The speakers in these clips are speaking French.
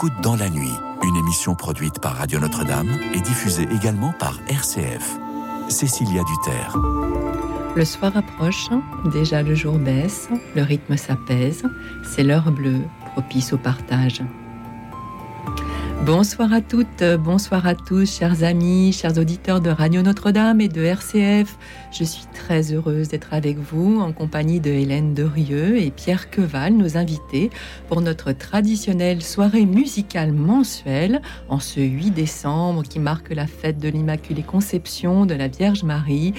écoute Dans la nuit, une émission produite par Radio Notre-Dame et diffusée également par RCF. Cécilia Duterre. Le soir approche, déjà le jour baisse, le rythme s'apaise, c'est l'heure bleue, propice au partage. Bonsoir à toutes, bonsoir à tous, chers amis, chers auditeurs de Radio Notre-Dame et de RCF. Je suis très heureuse d'être avec vous en compagnie de Hélène Derieux et Pierre Queval, nos invités, pour notre traditionnelle soirée musicale mensuelle en ce 8 décembre qui marque la fête de l'Immaculée Conception de la Vierge Marie,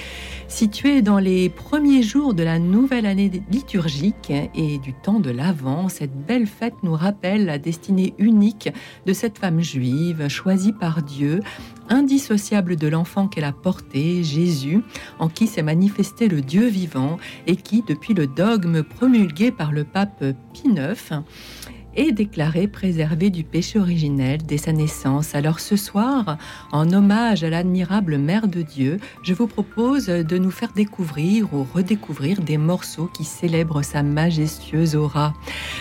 située dans les premiers jours de la nouvelle année liturgique et du temps de l'Avent. Cette belle fête nous rappelle la destinée unique de cette juive choisie par Dieu indissociable de l'enfant qu'elle a porté, Jésus, en qui s'est manifesté le Dieu vivant et qui, depuis le dogme promulgué par le pape Pie IX, et déclaré préservé du péché originel dès sa naissance. Alors ce soir, en hommage à l'admirable Mère de Dieu, je vous propose de nous faire découvrir ou redécouvrir des morceaux qui célèbrent sa majestueuse aura.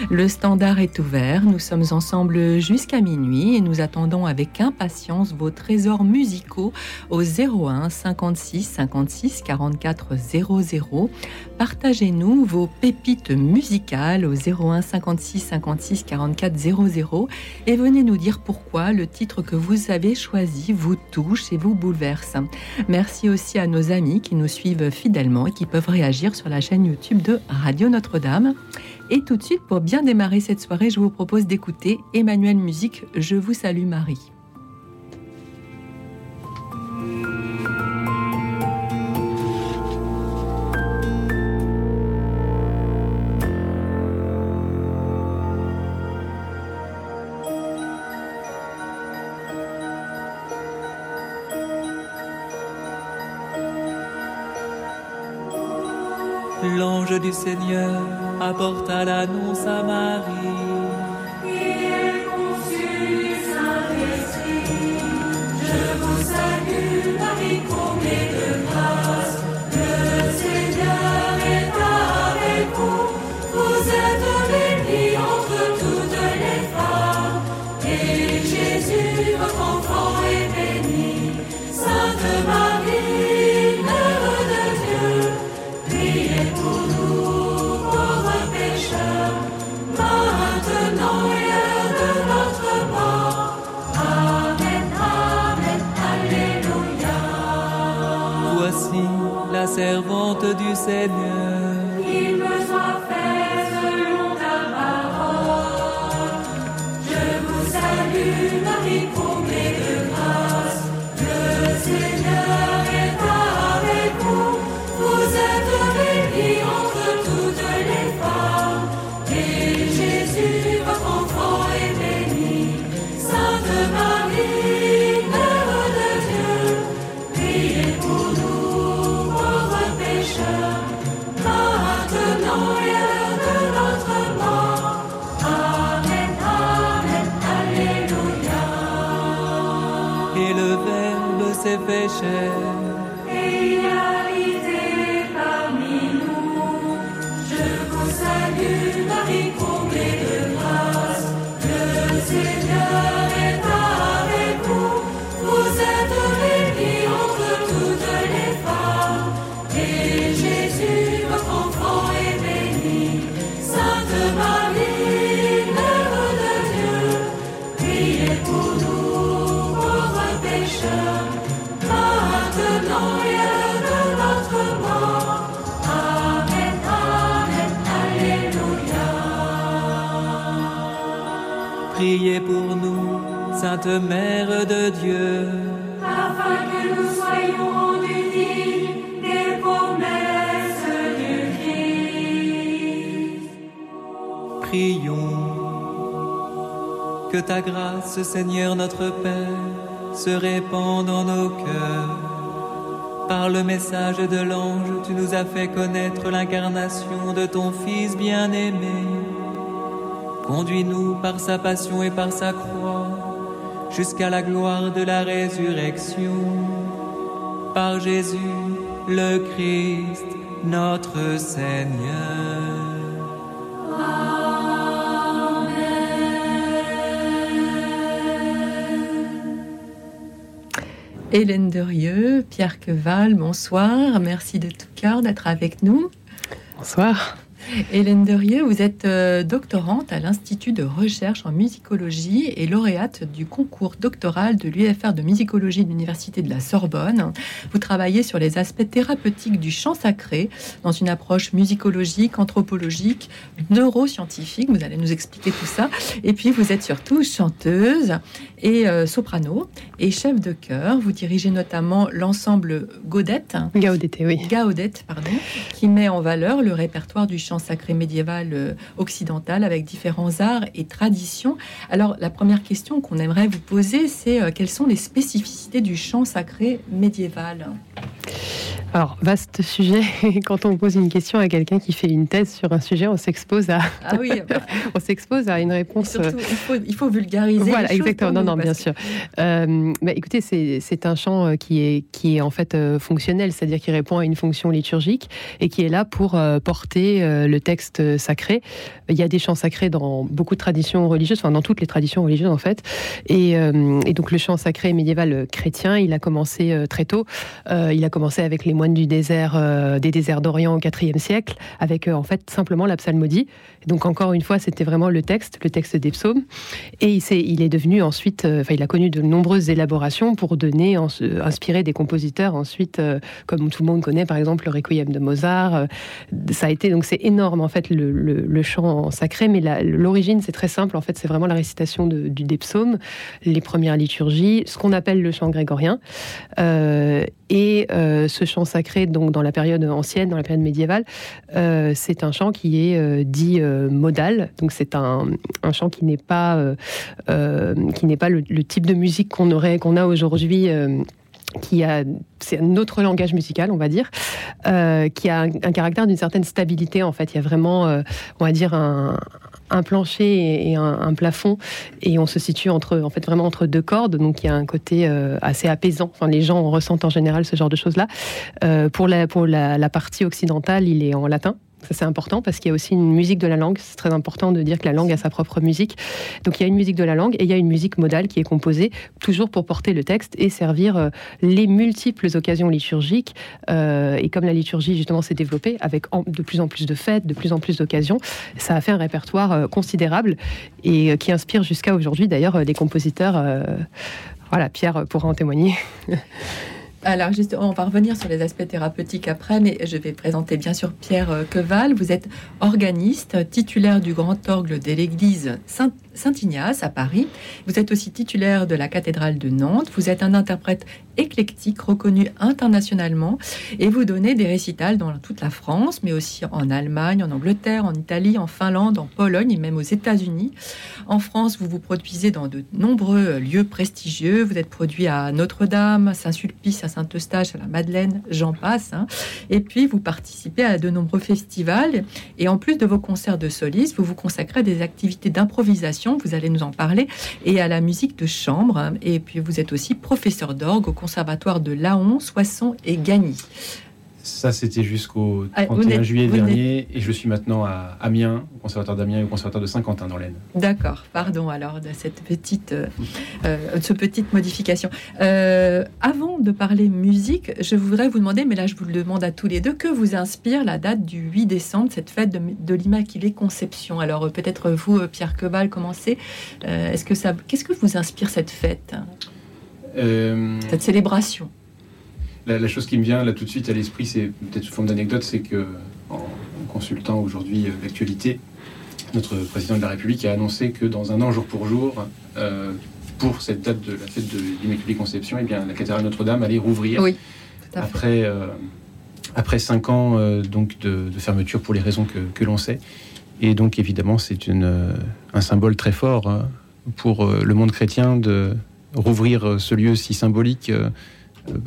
Le standard est ouvert, nous sommes ensemble jusqu'à minuit et nous attendons avec impatience vos trésors musicaux au 01 56 56 44 00. Partagez-nous vos pépites musicales au 01 56 56 44 00 et venez nous dire pourquoi le titre que vous avez choisi vous touche et vous bouleverse. Merci aussi à nos amis qui nous suivent fidèlement et qui peuvent réagir sur la chaîne YouTube de Radio Notre-Dame. Et tout de suite, pour bien démarrer cette soirée, je vous propose d'écouter Emmanuel Musique, Je vous salue Marie. Seigneur apporta l'annonce à Marie. Du Seigneur. S'est Sainte Mère de Dieu. afin que nous soyons rendus dignes des promesses du Christ. Prions. Que ta grâce, Seigneur notre Père, se répande dans nos cœurs. Par le message de l'ange, tu nous as fait connaître l'incarnation de ton Fils bien-aimé. Conduis-nous par sa passion et par sa croix jusqu'à la gloire de la résurrection. Par Jésus le Christ, notre Seigneur. Hélène Derieux, Pierre Queval, bonsoir. Merci de tout cœur d'être avec nous. Bonsoir. Hélène Derieux, vous êtes euh, doctorante à l'Institut de recherche en musicologie et lauréate du concours doctoral de l'UFR de musicologie de l'Université de la Sorbonne. Vous travaillez sur les aspects thérapeutiques du chant sacré dans une approche musicologique, anthropologique, neuroscientifique. Vous allez nous expliquer tout ça. Et puis, vous êtes surtout chanteuse et euh, soprano et chef de chœur. Vous dirigez notamment l'ensemble Gaudette. Gaudette, oui. Gaudette, pardon, qui met en valeur le répertoire du chant sacré médiéval euh, occidental avec différents arts et traditions. Alors, la première question qu'on aimerait vous poser, c'est euh, quelles sont les spécificités du chant sacré médiéval? Alors, vaste sujet. Quand on pose une question à quelqu'un qui fait une thèse sur un sujet, on s'expose à, ah oui, bah. on s'expose à une réponse. Surtout, il, faut, il, faut, vulgariser. Voilà, exactement. Non, non, bien sûr. Euh, bah, écoutez, c'est un chant euh, qui est, qui est en fait euh, fonctionnel, c'est-à-dire qui répond à une fonction liturgique et qui est là pour euh, porter le texte sacré. Il y a des chants sacrés dans beaucoup de traditions religieuses, enfin dans toutes les traditions religieuses en fait. Et, et donc le chant sacré médiéval chrétien, il a commencé très tôt. il a commencé avec les moines du désert, des déserts d'Orient au IVe siècle, avec en fait simplement la psalmodie. Donc encore une fois, c'était vraiment le texte, le texte des psaumes. Et il, est, il est devenu ensuite, euh, enfin il a connu de nombreuses élaborations pour donner, en, inspirer des compositeurs ensuite, comme tout le monde connaît par exemple le Requiem de Mozart. ça a été donc c'est énorme en fait le, chant sacré, mais l'origine c'est très simple en fait, c'est vraiment la récitation du, des psaumes, les premières liturgies, ce qu'on appelle le chant grégorien. Et ce chant sacré, donc dans la période ancienne, dans la période médiévale, euh, c'est un chant qui est euh, dit euh, modal. Donc c'est un, un, chant qui n'est pas qui n'est pas le, le, type de musique qu'on aurait qu'on a aujourd'hui qui a c'est un autre langage musical, on va dire, euh, qui a un, caractère d'une certaine stabilité. En fait, il y a vraiment, euh, on va dire, un, plancher et un, plafond, et on se situe entre, en fait, vraiment entre deux cordes. Donc, il y a un côté euh, assez apaisant. Enfin, les gens ressentent en général ce genre de choses-là. Pour la pour la partie occidentale, il est en latin. Ça, c'est important parce qu'il y a aussi une musique de la langue. C'est très important de dire que la langue a sa propre musique. Donc, il y a une musique de la langue et il y a une musique modale qui est composée toujours pour porter le texte et servir euh, les multiples occasions liturgiques. Euh, et comme la liturgie, justement, s'est développée avec de plus en plus de fêtes, de plus en plus d'occasions, ça a fait un répertoire euh, considérable et qui inspire jusqu'à aujourd'hui, d'ailleurs, des compositeurs. Voilà, Pierre pourra en témoigner. Alors justement, on va revenir sur les aspects thérapeutiques après, mais je vais présenter bien sûr Pierre Queval. Vous êtes organiste, titulaire du grand orgue de l'église Saint Saint-Ignace à Paris. Vous êtes aussi titulaire de la cathédrale de Nantes. Vous êtes un interprète éclectique reconnu internationalement et vous donnez des récitals dans toute la France, mais aussi en Allemagne, en Angleterre, en Italie, en Finlande, en Pologne et même aux États-Unis. En France, vous vous produisez dans de nombreux lieux prestigieux. Vous êtes produit à Notre-Dame, Saint-Sulpice, à Saint-Eustache, à la Madeleine, j'en passe. Hein. Et puis, vous participez à de nombreux festivals. Et en plus de vos concerts de solistes, vous vous consacrez à des activités d'improvisation vous allez nous en parler, et à la musique de chambre. Et puis vous êtes aussi professeur d'orgue au conservatoire de Laon, Soissons et Gagny. Ça, c'était jusqu'au 31 ah, juillet dernier, et je suis maintenant à Amiens, au conservatoire d'Amiens et au conservatoire de Saint-Quentin dans l'Aisne. D'accord, pardon alors de cette petite, euh, euh, de petite modification. Euh, avant de parler musique, je voudrais vous demander, mais là je vous le demande à tous les deux, que vous inspire la date du 8 décembre, cette fête de, de l'Immaculée Conception Alors euh, peut-être vous, Pierre Queval, commencez. Euh, Est-ce que ça, qu'est-ce que vous inspire cette fête, cette célébration la, la, chose qui me vient là tout de suite à l'esprit, c'est peut-être sous forme d'anecdote, c'est que en, en, consultant aujourd'hui euh, l'actualité, notre président de la République a annoncé que dans un an, jour pour jour, euh, pour cette date de la fête de l'Immaculée Conception, eh bien, la cathédrale Notre-Dame allait rouvrir oui, après, euh, après cinq ans donc de, de, fermeture pour les raisons que, que l'on sait. Et donc évidemment, c'est un symbole très fort hein, pour le monde chrétien de rouvrir ce lieu si symbolique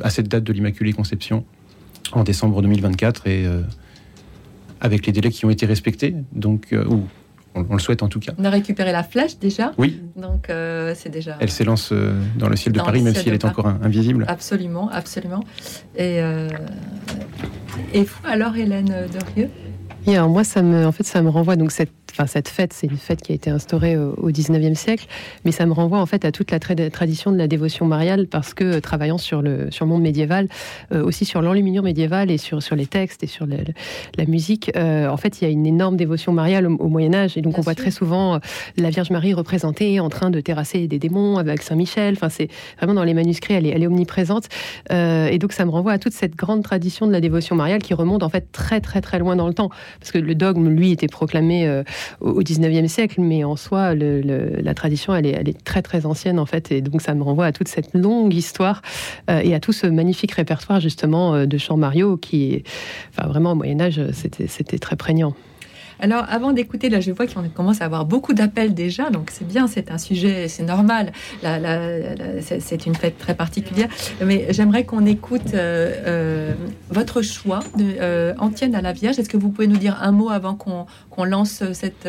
à cette date de l'Immaculée Conception en décembre 2024 et euh, avec les délais qui ont été respectés, donc euh, ou on, on, le souhaite en tout cas. On a récupéré la flèche déjà. Oui. Donc euh, c'est déjà. Elle s'élance euh, dans le ciel de Paris, même si elle est Paris. encore invisible. Absolument, absolument. Et, euh, et vous alors, Hélène Derieux et alors moi, ça me, en fait, ça me renvoie donc cette enfin, cette fête, c'est une fête qui a été instaurée au, 19e siècle, mais ça me renvoie en fait à toute la tradition de la dévotion mariale parce que travaillant sur le, sur le monde médiéval, aussi sur l'enluminure médiévale et sur, sur les textes et sur la musique, en fait, il y a une énorme dévotion mariale au, Moyen Âge et donc on voit très souvent la Vierge Marie représentée en train de terrasser des démons avec Saint Michel. Enfin, c'est vraiment dans les manuscrits, elle est, elle est omniprésente. Euh, et donc, ça me renvoie à toute cette grande tradition de la dévotion mariale qui remonte en fait très, très, très loin dans le temps. Parce que le dogme, lui, était proclamé euh, au 19e siècle, mais en soi, la tradition, elle est, très, très ancienne en fait. Et donc, ça me renvoie à toute cette longue histoire euh, et à tout ce magnifique répertoire justement de chants Mario qui, enfin, vraiment, au Moyen-Âge, c'était très prégnant. Alors, avant d'écouter, là, je vois qu'on commence à avoir beaucoup d'appels déjà, donc c'est bien, c'est un sujet, c'est normal. c'est une fête très particulière. Mais j'aimerais qu'on écoute euh, euh, votre choix de euh, Antienne à la Vierge. Est-ce que vous pouvez nous dire un mot avant qu'on lance cette,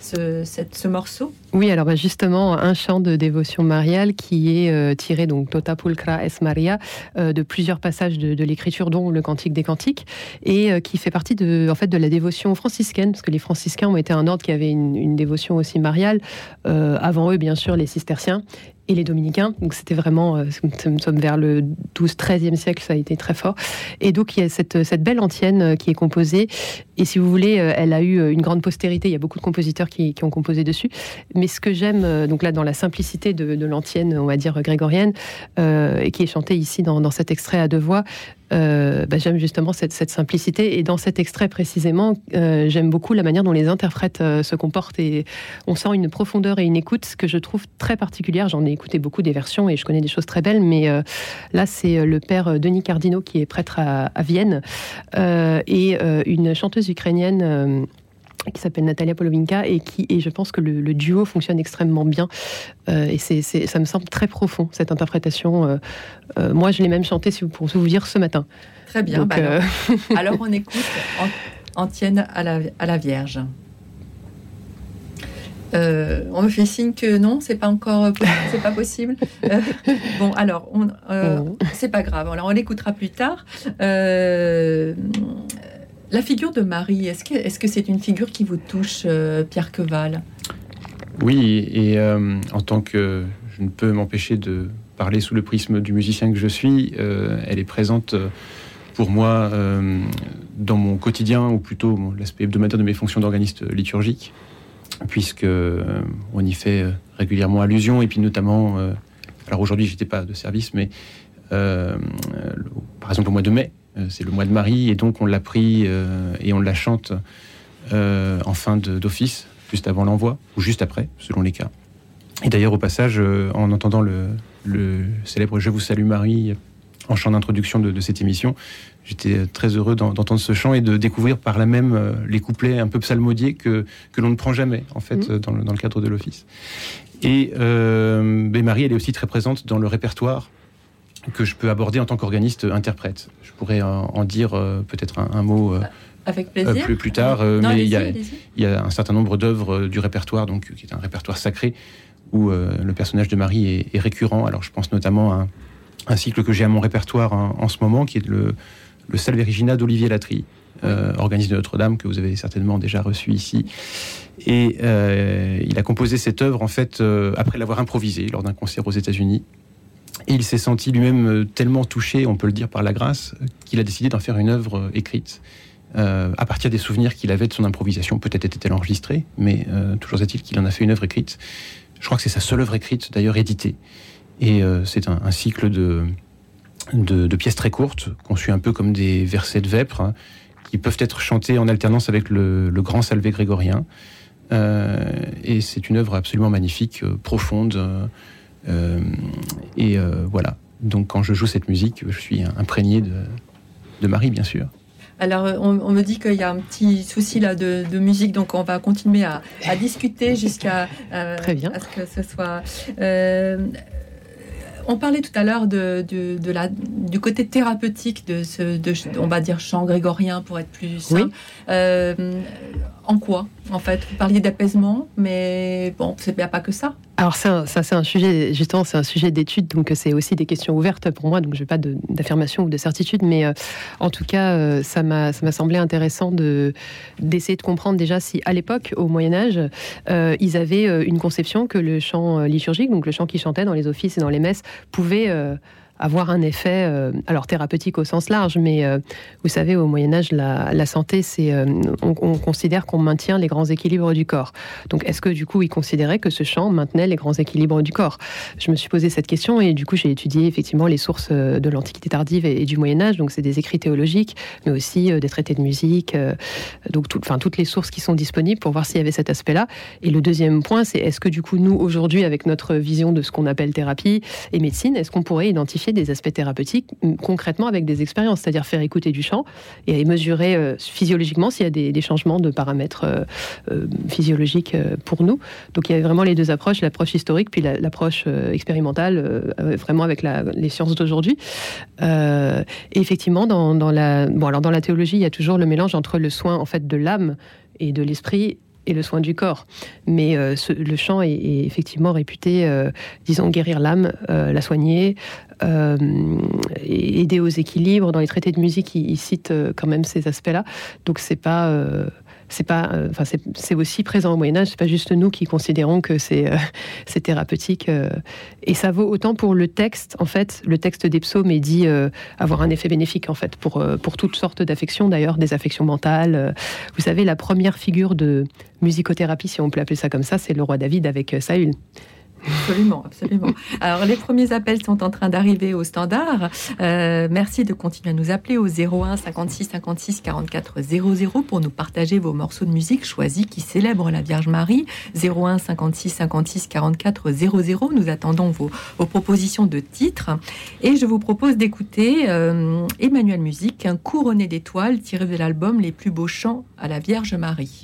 ce, ce, morceau? Oui, alors bah, justement, un chant de dévotion mariale qui est tiré, donc Tota Pulcra es Maria, de plusieurs passages de, l'écriture, dont le Cantique des Cantiques, et qui fait partie de, en fait, de la dévotion franciscaine que les franciscains ont été un ordre qui avait une, dévotion aussi mariale. Euh, avant eux, bien sûr, les cisterciens et les dominicains. Donc c'était vraiment, euh, nous sommes vers le 12-13e siècle, ça a été très fort. Et donc il y a cette, belle antienne euh, qui est composée. Et si vous voulez, euh, elle a eu une grande postérité. Il y a beaucoup de compositeurs qui, ont composé dessus. Mais ce que j'aime, donc là, dans la simplicité de, l'antienne, on va dire grégorienne, et qui est chantée ici dans cet extrait à deux voix, bah, j'aime justement cette, simplicité. Et dans cet extrait précisément, j'aime beaucoup la manière dont les interprètes se comportent. Et on sent une profondeur et une écoute que je trouve très particulière. J'en ai écouté beaucoup des versions et je connais des choses très belles, mais euh, là, c'est euh, le père euh, Denis Cardino qui est prêtre à, Vienne et une chanteuse ukrainienne qui s'appelle Natalia Polovinka et qui et je pense que le, duo fonctionne extrêmement bien et c'est, ça me semble très profond cette interprétation. moi, je l'ai même chanté, si vous, pour vous dire, ce matin. Très bien. Bah alors, on écoute Antienne à la, à la Vierge. Euh, on me fait signe que non, c'est pas encore, c'est pas possible. Euh, bon, alors, euh, c'est pas grave. Alors, on l'écoutera plus tard. La figure de Marie, est-ce que c'est une figure qui vous touche, Pierre Queval? Oui, et en tant que je ne peux m'empêcher de parler sous le prisme du musicien que je suis, elle est présente pour moi dans mon quotidien, ou plutôt l'aspect hebdomadaire de mes fonctions d'organiste liturgique puisque euh, on y fait euh, régulièrement allusion, et puis notamment, euh, alors aujourd'hui j'étais pas de service, mais par exemple au mois de mai, c'est le mois de Marie, et donc on l'a pris et on la chante en fin d'office, juste avant l'envoi, ou juste après, selon les cas. Et d'ailleurs, au passage, en entendant le, le, célèbre Je vous salue Marie en chant d'introduction de, cette émission, J'étais très heureux d'entendre ce chant et de découvrir par là même euh, les couplets un peu psalmodiés que, que l'on ne prend jamais, en fait, mmh. dans, le, dans, le, cadre de l'office. Et euh, Marie, elle est aussi très présente dans le répertoire que je peux aborder en tant qu'organiste interprète. Je pourrais en, dire euh, peut-être un, mot. Euh, avec plaisir. plus, plus tard, mais il y, a, il y, a un certain nombre d'œuvres du répertoire, donc qui est un répertoire sacré, où le personnage de Marie est, est, récurrent. Alors je pense notamment à un, cycle que j'ai à mon répertoire en, ce moment, qui est le, le Salve Regina d'Olivier Latry, euh, organiste de Notre-Dame, que vous avez certainement déjà reçu ici. Et euh, il a composé cette œuvre, en fait, euh, après l'avoir improvisée lors d'un concert aux États-Unis. Et il s'est senti lui-même tellement touché, on peut le dire par la grâce, qu'il a décidé d'en faire une œuvre écrite. à partir des souvenirs qu'il avait de son improvisation, peut-être était-elle enregistrée, mais toujours est-il qu'il en a fait une œuvre écrite. Je crois que c'est sa seule œuvre écrite, d'ailleurs éditée. Et c'est un, cycle de, pièces très courtes, conçues un peu comme des versets de vêpres, hein, qui peuvent être chantés en alternance avec le, grand salvé grégorien. Euh, et c'est une œuvre absolument magnifique, euh, profonde. Euh, et voilà. Donc quand je joue cette musique, je suis imprégné de, Marie, bien sûr. Alors, on, me dit qu'il y a un petit souci là de, musique, donc on va continuer à, discuter jusqu'à Très bien. ce que ce soit. On parlait tout à l'heure de, la, du côté thérapeutique de ce, de, on va dire, chant grégorien pour être plus simple. Euh, en quoi, en fait Vous parliez d'apaisement, mais bon, n'y a pas que ça. alors ça, c'est un sujet, justement, c'est un sujet d'étude, donc c'est aussi des questions ouvertes pour moi, donc je n'ai pas d'affirmation ou de certitude, mais euh, en tout cas, euh, ça m'a semblé intéressant d'essayer de comprendre déjà si à l'époque, au Moyen Âge, euh, ils avaient une conception que le chant liturgique, donc le chant qui chantait dans les offices et dans les messes, pouvait avoir un effet, euh, alors thérapeutique au sens large, mais euh, vous savez, au Moyen Âge, la, santé, c'est, euh, on, considère qu'on maintient les grands équilibres du corps. Donc, est-ce que du coup, il considérait que ce chant maintenait les grands équilibres du corps? Je me suis posé cette question et du coup, j'ai étudié effectivement les sources de l'Antiquité tardive et, du Moyen Âge. Donc, c'est des écrits théologiques, mais aussi des traités de musique, donc toutes les sources qui sont disponibles pour voir s'il y avait cet aspect-là. Et le deuxième point, c'est est-ce que du coup, nous aujourd'hui, avec notre vision de ce qu'on appelle thérapie et médecine, est-ce qu'on pourrait identifier des aspects thérapeutiques concrètement avec des expériences, c'est-à-dire faire écouter du chant et mesurer euh, physiologiquement s'il y a des, changements de paramètres euh, euh, physiologiques pour nous. Donc il y avait vraiment les deux approches, l'approche historique puis l'approche expérimentale, vraiment avec les sciences d'aujourd'hui. effectivement, dans, dans, la, bon, alors dans la théologie, il y a toujours le mélange entre le soin en fait de l'âme et de l'esprit et le soin du corps. Mais euh, le chant est, effectivement réputé, euh, disons, guérir l'âme, euh, la soigner, aider aux équilibres. Dans les traités de musique, ils citent quand même ces aspects-là. Donc c'est pas c'est pas, euh, enfin c'est aussi présent au Moyen Âge. C'est pas juste nous qui considérons que c'est euh, thérapeutique. Euh. et ça vaut autant pour le texte. En fait, le texte des psaumes est dit avoir un effet bénéfique en fait pour pour toutes sortes d'affections. D'ailleurs, des affections mentales. Vous savez, la première figure de musicothérapie, si on peut appeler ça comme ça, c'est le roi David avec Saül. Absolument, absolument. Alors, les premiers appels sont en train d'arriver au standard. Euh, merci de continuer à nous appeler au 01 56 56 44 00 pour nous partager vos morceaux de musique choisis qui célèbrent la Vierge Marie. 01 56 56 44 00. Nous attendons vos, propositions de titres. Et je vous propose d'écouter euh, Emmanuel Musique, un couronné d'étoiles tiré de l'album Les plus beaux chants à la Vierge Marie.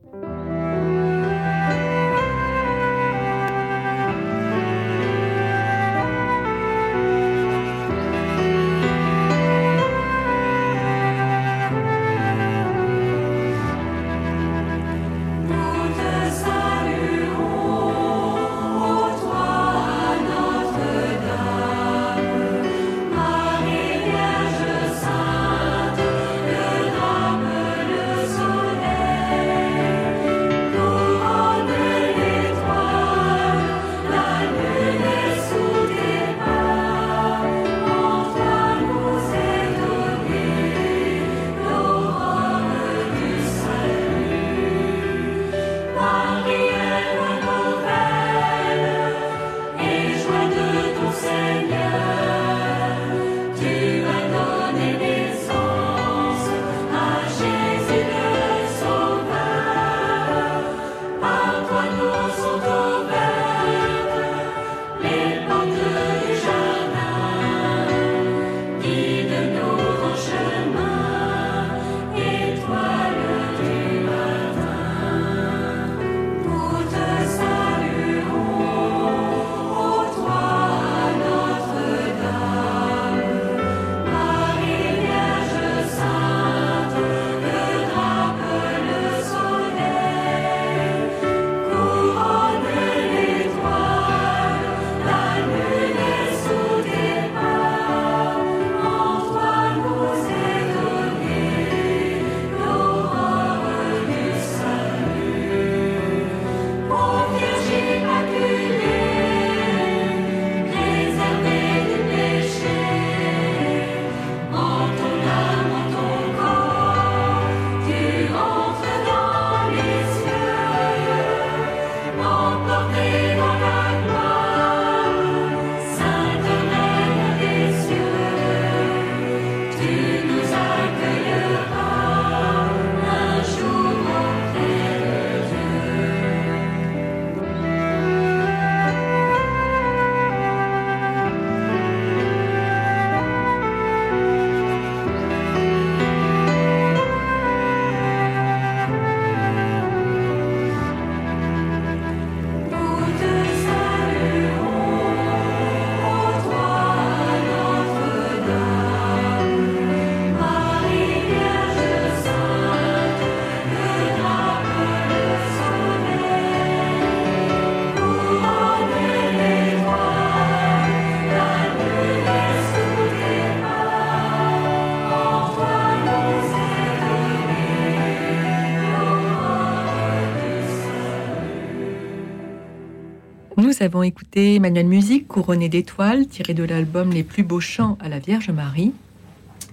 Nous avons écouté Emmanuel Musique, couronné d'étoiles, tiré de l'album Les plus beaux chants à la Vierge Marie.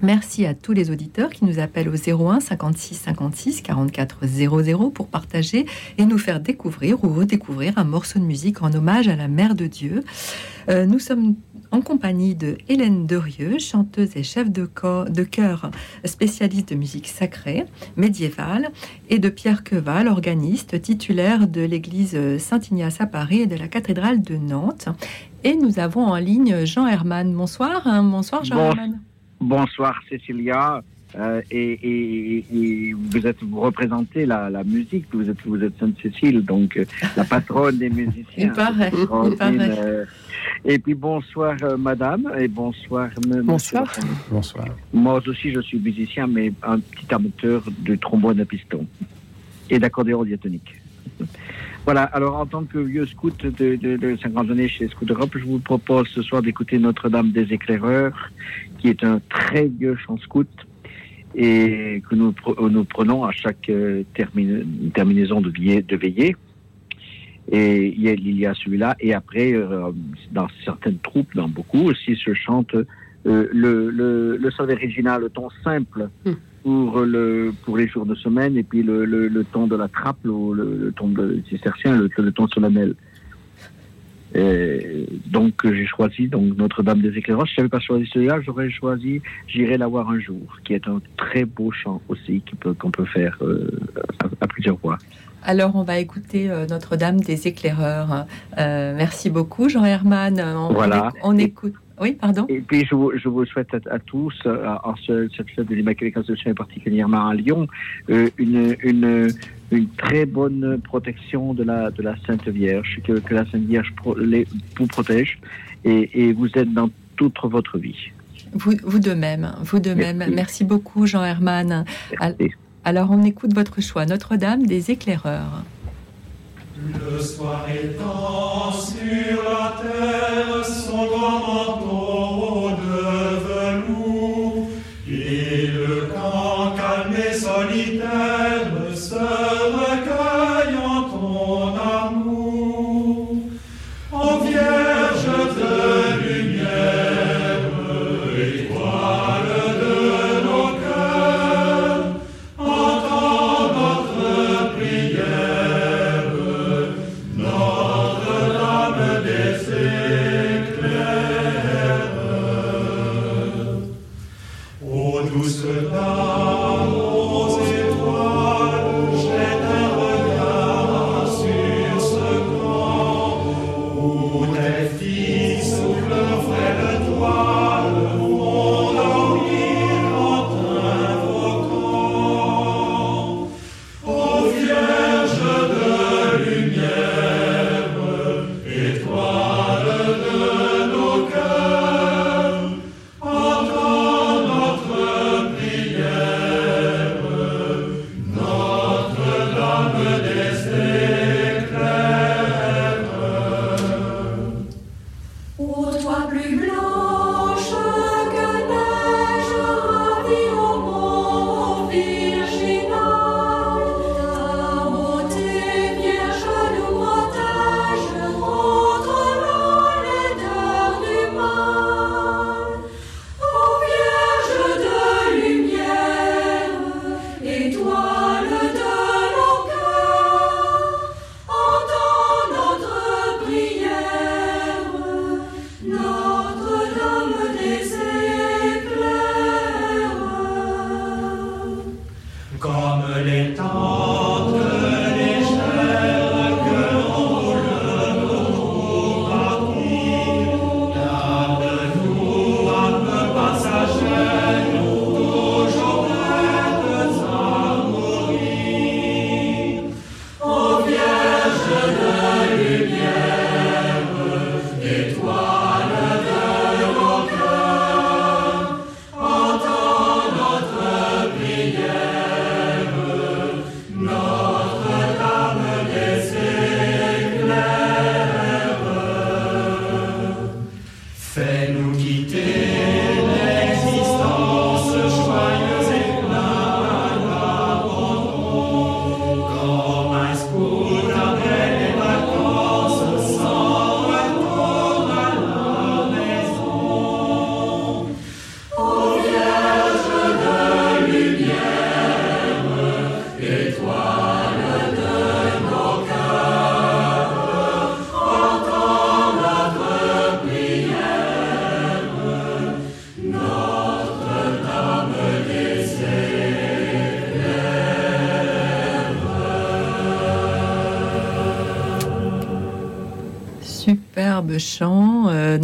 Merci à tous les auditeurs qui nous appellent au 01 56 56 44 00 pour partager et nous faire découvrir ou redécouvrir un morceau de musique en hommage à la Mère de Dieu. Euh, nous sommes compagnie de Hélène Derieux, chanteuse et chef de, de chœur spécialiste de musique sacrée médiévale, et de Pierre Queval, organiste titulaire de l'église Saint-Ignace à Paris et de la cathédrale de Nantes. Et nous avons en ligne Jean Herman. Bonsoir, hein. bonsoir Jean Herman. Bonsoir Cécilia. Euh, et, vous êtes vous représentez la, musique, vous êtes vous êtes Sainte Cécile, donc euh, la patronne des musiciens. Euh, et puis bonsoir Madame et bonsoir Bonsoir. Bonsoir. Moi aussi je suis musicien, mais un petit amateur de trombone à piston et d'accordéon diatonique. Voilà, alors en tant que vieux scout de, de, 50 années chez Scout Europe, je vous propose ce soir d'écouter Notre-Dame des Éclaireurs, qui est un très vieux chant scout et que nous, nous prenons à chaque euh, terminaison de, de veillée. Et il y a, celui-là, et après, euh, dans certaines troupes, dans beaucoup aussi, se chante euh, le, le, le sol original, le ton simple. Hmm pour, le, pour les jours de semaine et puis le, le, le temps de la trappe, le, le temps de cistercien, le, le temps solennel. Et donc j'ai choisi donc Notre-Dame des Éclairages. Si je n'avais pas choisi celui-là, j'aurais choisi J'irai la voir un jour, qui est un très beau chant aussi qu'on peut, peut faire euh, à, plusieurs voix. Alors on va écouter euh, Notre-Dame des Éclaireurs. Euh, merci beaucoup Jean Herman. On, voilà. on écoute. Oui, pardon. Et puis, je vous, je vous souhaite à, tous, en ce, cette fête de l'Immaculée Conception et particulièrement à Lyon, une, une, une, très bonne protection de la, de la Sainte Vierge, que, que la Sainte Vierge les, vous protège et, et, vous êtes dans toute votre vie. Vous, vous de même, vous de même. Merci beaucoup, Jean Herman. Alors, on écoute votre choix, Notre-Dame des éclaireurs. Le soir étant sur la terre son grand manteau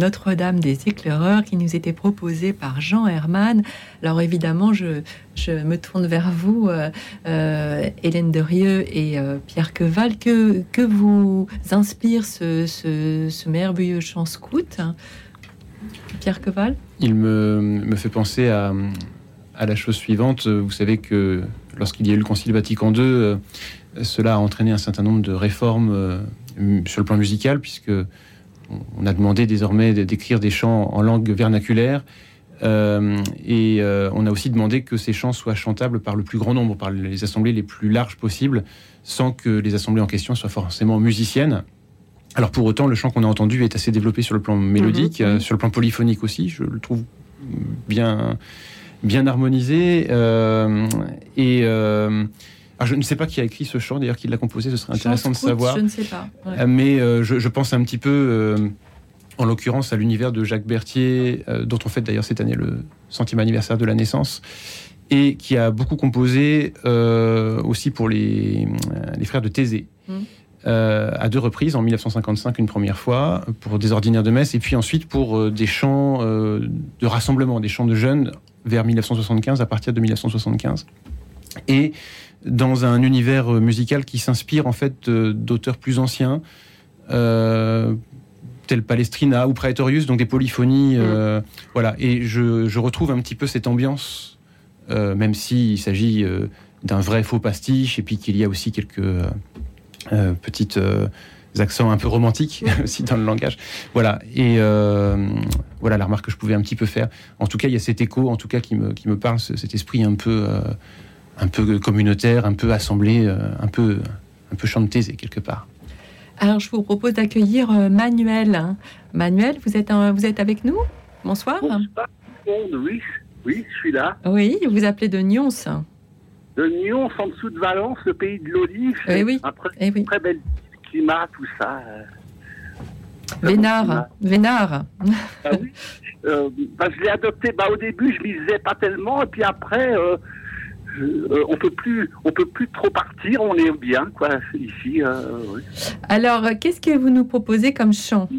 Notre-Dame des éclaireurs, qui nous était proposé par Jean Herman. Alors évidemment, je, me tourne vers vous, euh, euh, Hélène Derieux et euh, Pierre Queval. Que, que vous inspire ce, ce, ce merveilleux chant scout hein Pierre Queval? Il me, me fait penser à, à la chose suivante. Vous savez que lorsqu'il y a eu le Concile Vatican II, euh, cela a entraîné un certain nombre de réformes euh, sur le plan musical, puisque on- a demandé désormais d'écrire des chants en langue vernaculaire. Euh, et euh, on a aussi demandé que ces chants soient chantables par le plus grand nombre, par les assemblées les plus larges possibles, sans que les assemblées en question soient forcément musiciennes. Alors pour autant, le chant qu'on a entendu est assez développé sur le plan mélodique, Mhm, oui. euh, sur le plan polyphonique aussi. Je le trouve bien, bien harmonisé. et alors je ne sais pas qui a écrit ce chant, d'ailleurs qui l'a composé, ce serait intéressant Chant de savoir. Je ne sais pas. Ouais. Euh, Mais euh, je, je pense un petit peu, euh, en l'occurrence, à l'univers de Jacques Berthier, euh, dont on fête d'ailleurs cette année le centième anniversaire de la naissance, et qui a beaucoup composé aussi pour les, les frères de Thésée. Mm. Euh, à deux reprises, en 1955 une première fois, pour des ordinaires de messe, et puis ensuite pour euh, des chants euh, de rassemblement, des chants de jeunes vers 1975, à partir de 1975. Et dans un univers euh, musical qui s'inspire en fait d'auteurs plus anciens, euh, tels Palestrina ou Praetorius, donc des polyphonies. euh, Voilà, et je, je retrouve un petit peu cette ambiance, euh, même s'il s'agit euh, d'un vrai faux pastiche, et puis qu'il y a aussi quelques petites accents un peu romantiques aussi dans le langage. Voilà, et euh, voilà la remarque que je pouvais un petit peu faire. En tout cas, il y a cet écho, en tout cas, qui me, qui me parle, ce- cet esprit un peu, euh, un peu communautaire, un peu assemblé, euh, un peu, un peu chant de Thésée, quelque part. Alors, je vous propose d'accueillir euh, Manuel. Manuel, vous êtes, euh, vous êtes avec nous? Bonsoir. Bonsoir, tout le monde, oui, oui, je suis là. Oui, vous appelez de Nyons. De Nyon, en dessous de Valence, le pays de l'olive. Eh oui, Un très, eh oui. très bel climat, tout ça. euh. Vénard. Vénard. Ah oui. Euh, bah, je l'ai adopté. Bah, au début, je m'y disais pas tellement, et puis après, euh, euh, on peut plus, on peut plus trop partir. On est bien, quoi, ici. euh. Alors, euh, qu'est-ce que vous nous proposez comme chant?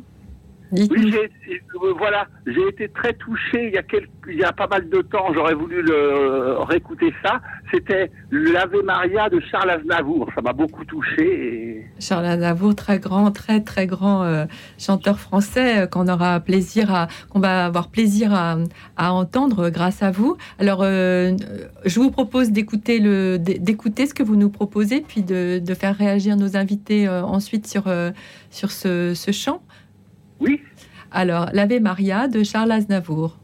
Oui, j'ai- euh, voilà, j'ai été très touché il y a quelques, il y a pas mal de temps. J'aurais voulu le euh, réécouter ça. C'était l'Ave Maria de Charles Aznavour. Ça m'a beaucoup touché. Et... Charles Aznavour, très grand, très très grand euh, chanteur français euh, qu'on aura plaisir à, qu'on va avoir plaisir à, à entendre grâce à vous. Alors, euh, je vous propose d'écouter le, d'écouter ce que vous nous proposez, puis de, de faire réagir nos invités euh, ensuite sur euh, sur ce, ce chant. Alors, l'Ave Maria de Charles Aznavour.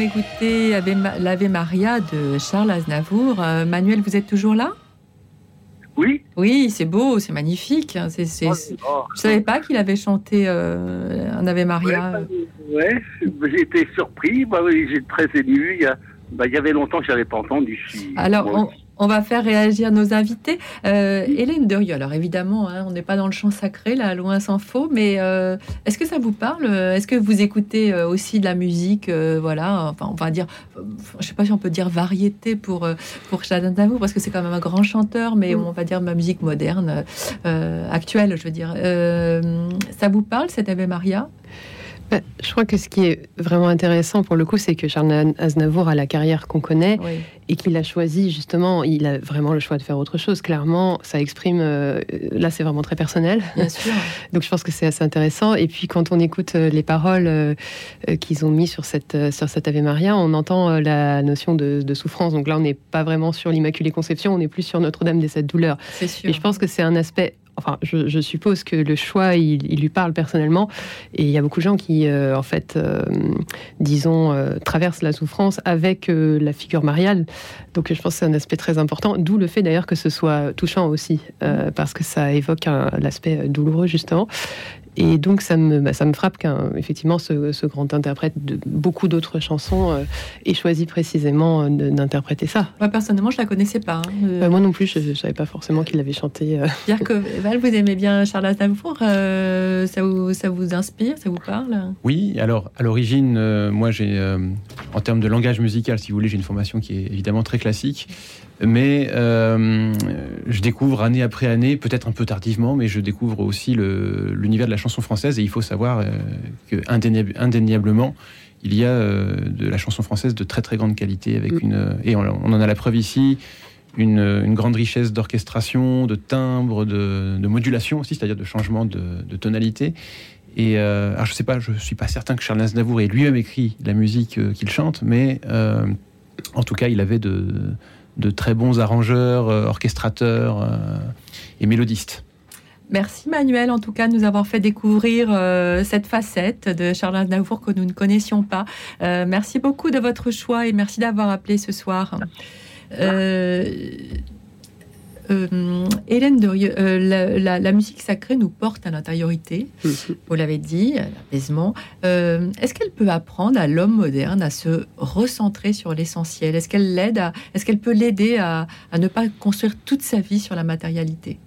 Écouté l'Ave Maria de Charles Aznavour. Euh, Manuel, vous êtes toujours là? Oui. Oui, c'est beau, c'est magnifique. Hein, Oh, oh. Je savais pas qu'il avait chanté euh, un Ave Maria. Ouais, j'ai été surpris. Bah, oui, j'ai très ému. Il y, a, bah, il y avait longtemps que je n'avais pas entendu. Alors, on, on va faire réagir nos invités. Euh, Hélène Derieux, alors évidemment, hein, on n'est pas dans le champ sacré, là, loin s'en faut, mais euh, est-ce que ça vous parle? Est-ce que vous écoutez euh, aussi de la musique euh, Voilà, enfin, on va dire, je sais pas si on peut dire variété pour, pour parce que c'est quand même un grand chanteur, mais on va dire ma musique moderne, actuelle, je veux dire. Ça vous parle, cette Ave Maria? Je crois que ce qui est vraiment intéressant pour le coup, c'est que Charles Aznavour a la carrière qu'on connaît Oui. et qu'il a choisi justement, il a vraiment le choix de faire autre chose. Clairement, ça exprime, euh, là c'est vraiment très personnel. Bien sûr. Donc je pense que c'est assez intéressant. Et puis quand on écoute euh, les paroles euh, qu'ils ont mis sur cette, sur cette Ave Maria, on entend la notion de, de souffrance. Donc là, on n'est pas vraiment sur l'Immaculée Conception, on est plus sur Notre-Dame des Sept Douleurs. C'est sûr. Et je pense que c'est un aspect. Enfin, je, suppose que le choix, il, lui parle personnellement. Et il y a beaucoup de gens qui, euh, en fait, euh, disons, euh, traversent la souffrance avec la figure mariale. Donc, je pense que c'est un aspect très important. D'où le fait d'ailleurs que ce soit touchant aussi, parce que ça évoque l'aspect douloureux, justement. Et donc, ça me, bah, ça me frappe qu'effectivement, ce, ce grand interprète de beaucoup d'autres chansons euh, ait choisi précisément euh, d'interpréter ça. Moi, personnellement, je la connaissais pas. hein. Euh, Euh, moi non plus, je ne savais pas forcément qu'il avait chanté. euh, Pierre Coval, vous aimez bien Charles Aznavour euh, ça, vous, ça vous inspire Ça vous parle? Oui, alors à l'origine, euh, moi j'ai, euh, en termes de langage musical, si vous voulez, j'ai une formation qui est évidemment très classique, mais euh, je découvre année après année, peut-être un peu tardivement, mais je découvre aussi l'univers de la chanson française et il faut savoir euh, que indéniab- indéniablement, il y a euh, de la chanson française de très très grande qualité avec Mm. une et on, on en a la preuve ici. Une, une grande richesse d'orchestration, de timbre, de, de modulation aussi, c'est-à-dire de changement de, de tonalité. Et euh, alors je sais pas, je suis pas certain que Charles Aznavour ait lui-même écrit la musique euh, qu'il chante, mais euh, en tout cas, il avait de, de très bons arrangeurs, euh, orchestrateurs euh, et mélodistes. Merci Manuel, en tout cas, de nous avoir fait découvrir euh, cette facette de Charles Aznavour que nous ne connaissions pas. Merci beaucoup de votre choix et merci d'avoir appelé ce soir. Euh, Hélène Derieux, euh, la, la- la musique sacrée nous porte à l'intériorité, vous l'avez dit, l'apaisement. Euh, Est-ce qu'elle peut apprendre à l'homme moderne à se recentrer sur l'essentiel? Est-ce qu'elle l'aide Est-ce qu'elle peut l'aider à, à ne pas construire toute sa vie sur la matérialité?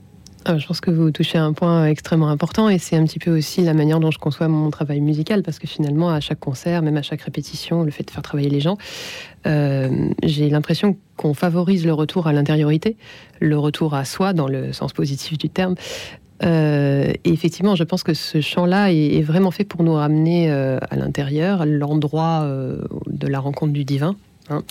Ah, je pense que vous touchez à un point extrêmement important et c'est un petit peu aussi la manière dont je conçois mon travail musical parce que finalement, à chaque concert, même à chaque répétition, le fait de faire travailler les gens, euh, j'ai l'impression qu'on favorise le retour à l'intériorité, le retour à soi dans le sens positif du terme. Euh, et effectivement, je pense que ce chant-là est, vraiment fait pour nous ramener euh, à l'intérieur, l'endroit de la rencontre du divin. Hein.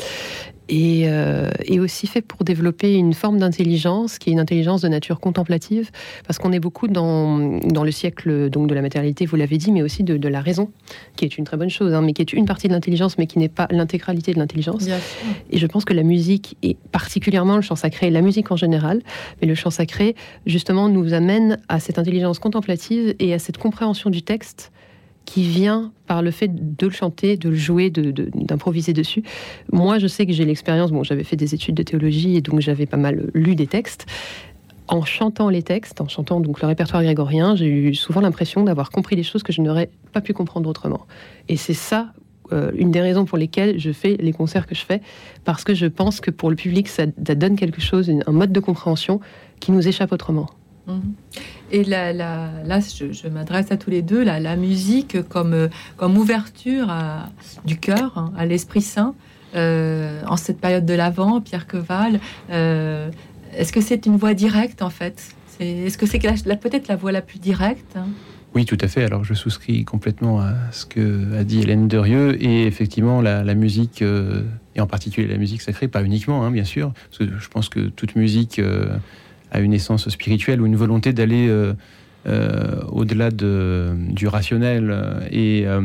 Et, euh, et aussi fait pour développer une forme d'intelligence qui est une intelligence de nature contemplative, parce qu'on est beaucoup dans, dans le siècle donc de la matérialité, vous l'avez dit, mais aussi de, de la raison, qui est une très bonne chose, hein, mais qui est une partie de l'intelligence, mais qui n'est pas l'intégralité de l'intelligence. Et je pense que la musique, et particulièrement le chant sacré, la musique en général, mais le chant sacré, justement, nous amène à cette intelligence contemplative et à cette compréhension du texte qui vient par le fait de le chanter, de le jouer, de- de- d'improviser dessus. Moi, je sais que j'ai l'expérience, bon, j'avais fait des études de théologie et donc j'avais pas mal lu des textes. En chantant les textes, en chantant donc le répertoire grégorien, j'ai eu souvent l'impression d'avoir compris des choses que je n'aurais pas pu comprendre autrement. Et c'est ça euh, une des raisons pour lesquelles je fais les concerts que je fais, parce que je pense que pour le public, ça, donne quelque chose, un mode de compréhension qui nous échappe autrement. Mhm. Et là, je, m'adresse à tous les deux, la, musique comme, ouverture du cœur, hein, à l'Esprit Saint, euh, en cette période de l'Avent, Pierre Queval, euh, est-ce que c'est une voie directe en fait? Est-ce que c'est peut-être la voie la plus directe hein? Oui, tout à fait. Alors, je souscris complètement à ce que a dit Hélène Derieux. Et effectivement, la, musique, euh, et en particulier la musique sacrée, pas uniquement, hein, bien sûr, je pense que toute musique euh, a une essence spirituelle ou une volonté d'aller euh, euh, au-delà de- du rationnel. euh, Et, euh,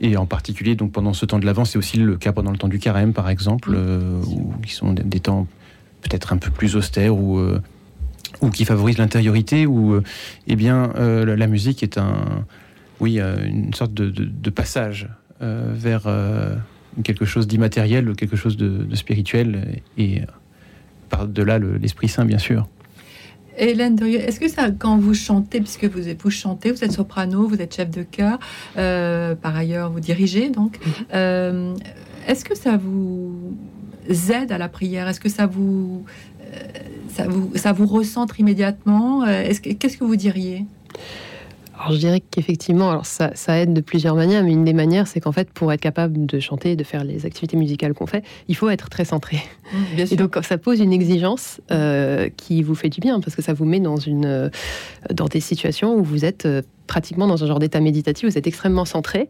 et en particulier, donc pendant ce temps de l'Avent, c'est aussi le cas pendant le temps du carême, par exemple, où, qui sont des, des temps peut-être un peu plus austères ou ou qui favorisent l'intériorité, où eh bien, la- la musique est un, oui, une sorte de, de- de passage vers quelque chose d'immatériel, quelque chose de, spirituel, et, par-delà l'Esprit Saint, bien sûr. Hélène est-ce que ça, quand vous chantez, puisque vous, vous chantez, vous êtes soprano, vous êtes chef de chœur, par ailleurs vous dirigez, donc, mm-hmm. est-ce que ça vous aide à la prière? Est-ce que ça vous, ça vous, ça vous recentre immédiatement? Qu'est-ce que vous diriez? Alors je dirais qu'effectivement, alors ça, ça, aide de plusieurs manières, mais une des manières, c'est qu'en fait, pour être capable de chanter, de faire les activités musicales qu'on fait, il faut être très centré. Mmh, et donc ça pose une exigence euh, qui vous fait du bien, parce que ça vous met dans, une, euh, dans des situations où vous êtes euh, pratiquement dans un genre d'état méditatif, vous êtes extrêmement centré,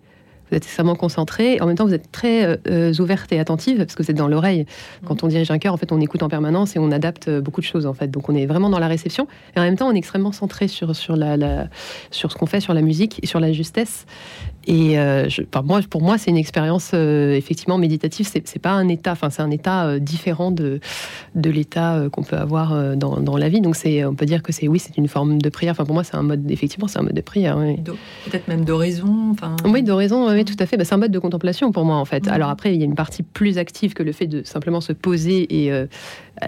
vous êtes extrêmement concentré. En même temps, vous êtes très euh, euh, ouverte et attentive parce que vous êtes dans l'oreille. Quand on dirige un cœur, en fait, on écoute en permanence et on adapte euh, beaucoup de choses, en fait. Donc, on est vraiment dans la réception. Et en même temps, on est extrêmement centré sur, sur, la, sur ce qu'on fait, sur la musique et sur la justesse. Et je, moi, pour moi, c'est une expérience effectivement méditative. C'est pas un état, enfin, c'est un état différent de, de l'état qu'on peut avoir dans, dans, la vie. Donc, c'est, on peut dire que c'est, oui, c'est une forme de prière. Enfin, pour moi, c'est un mode, effectivement, c'est un mode de prière. Peut-être même d'oraison. Enfin... Oui, d'oraison oui, tout à fait. Bah, c'est un mode de contemplation pour moi, en fait. Alors après, il y a une partie plus active que le fait de simplement se poser et euh,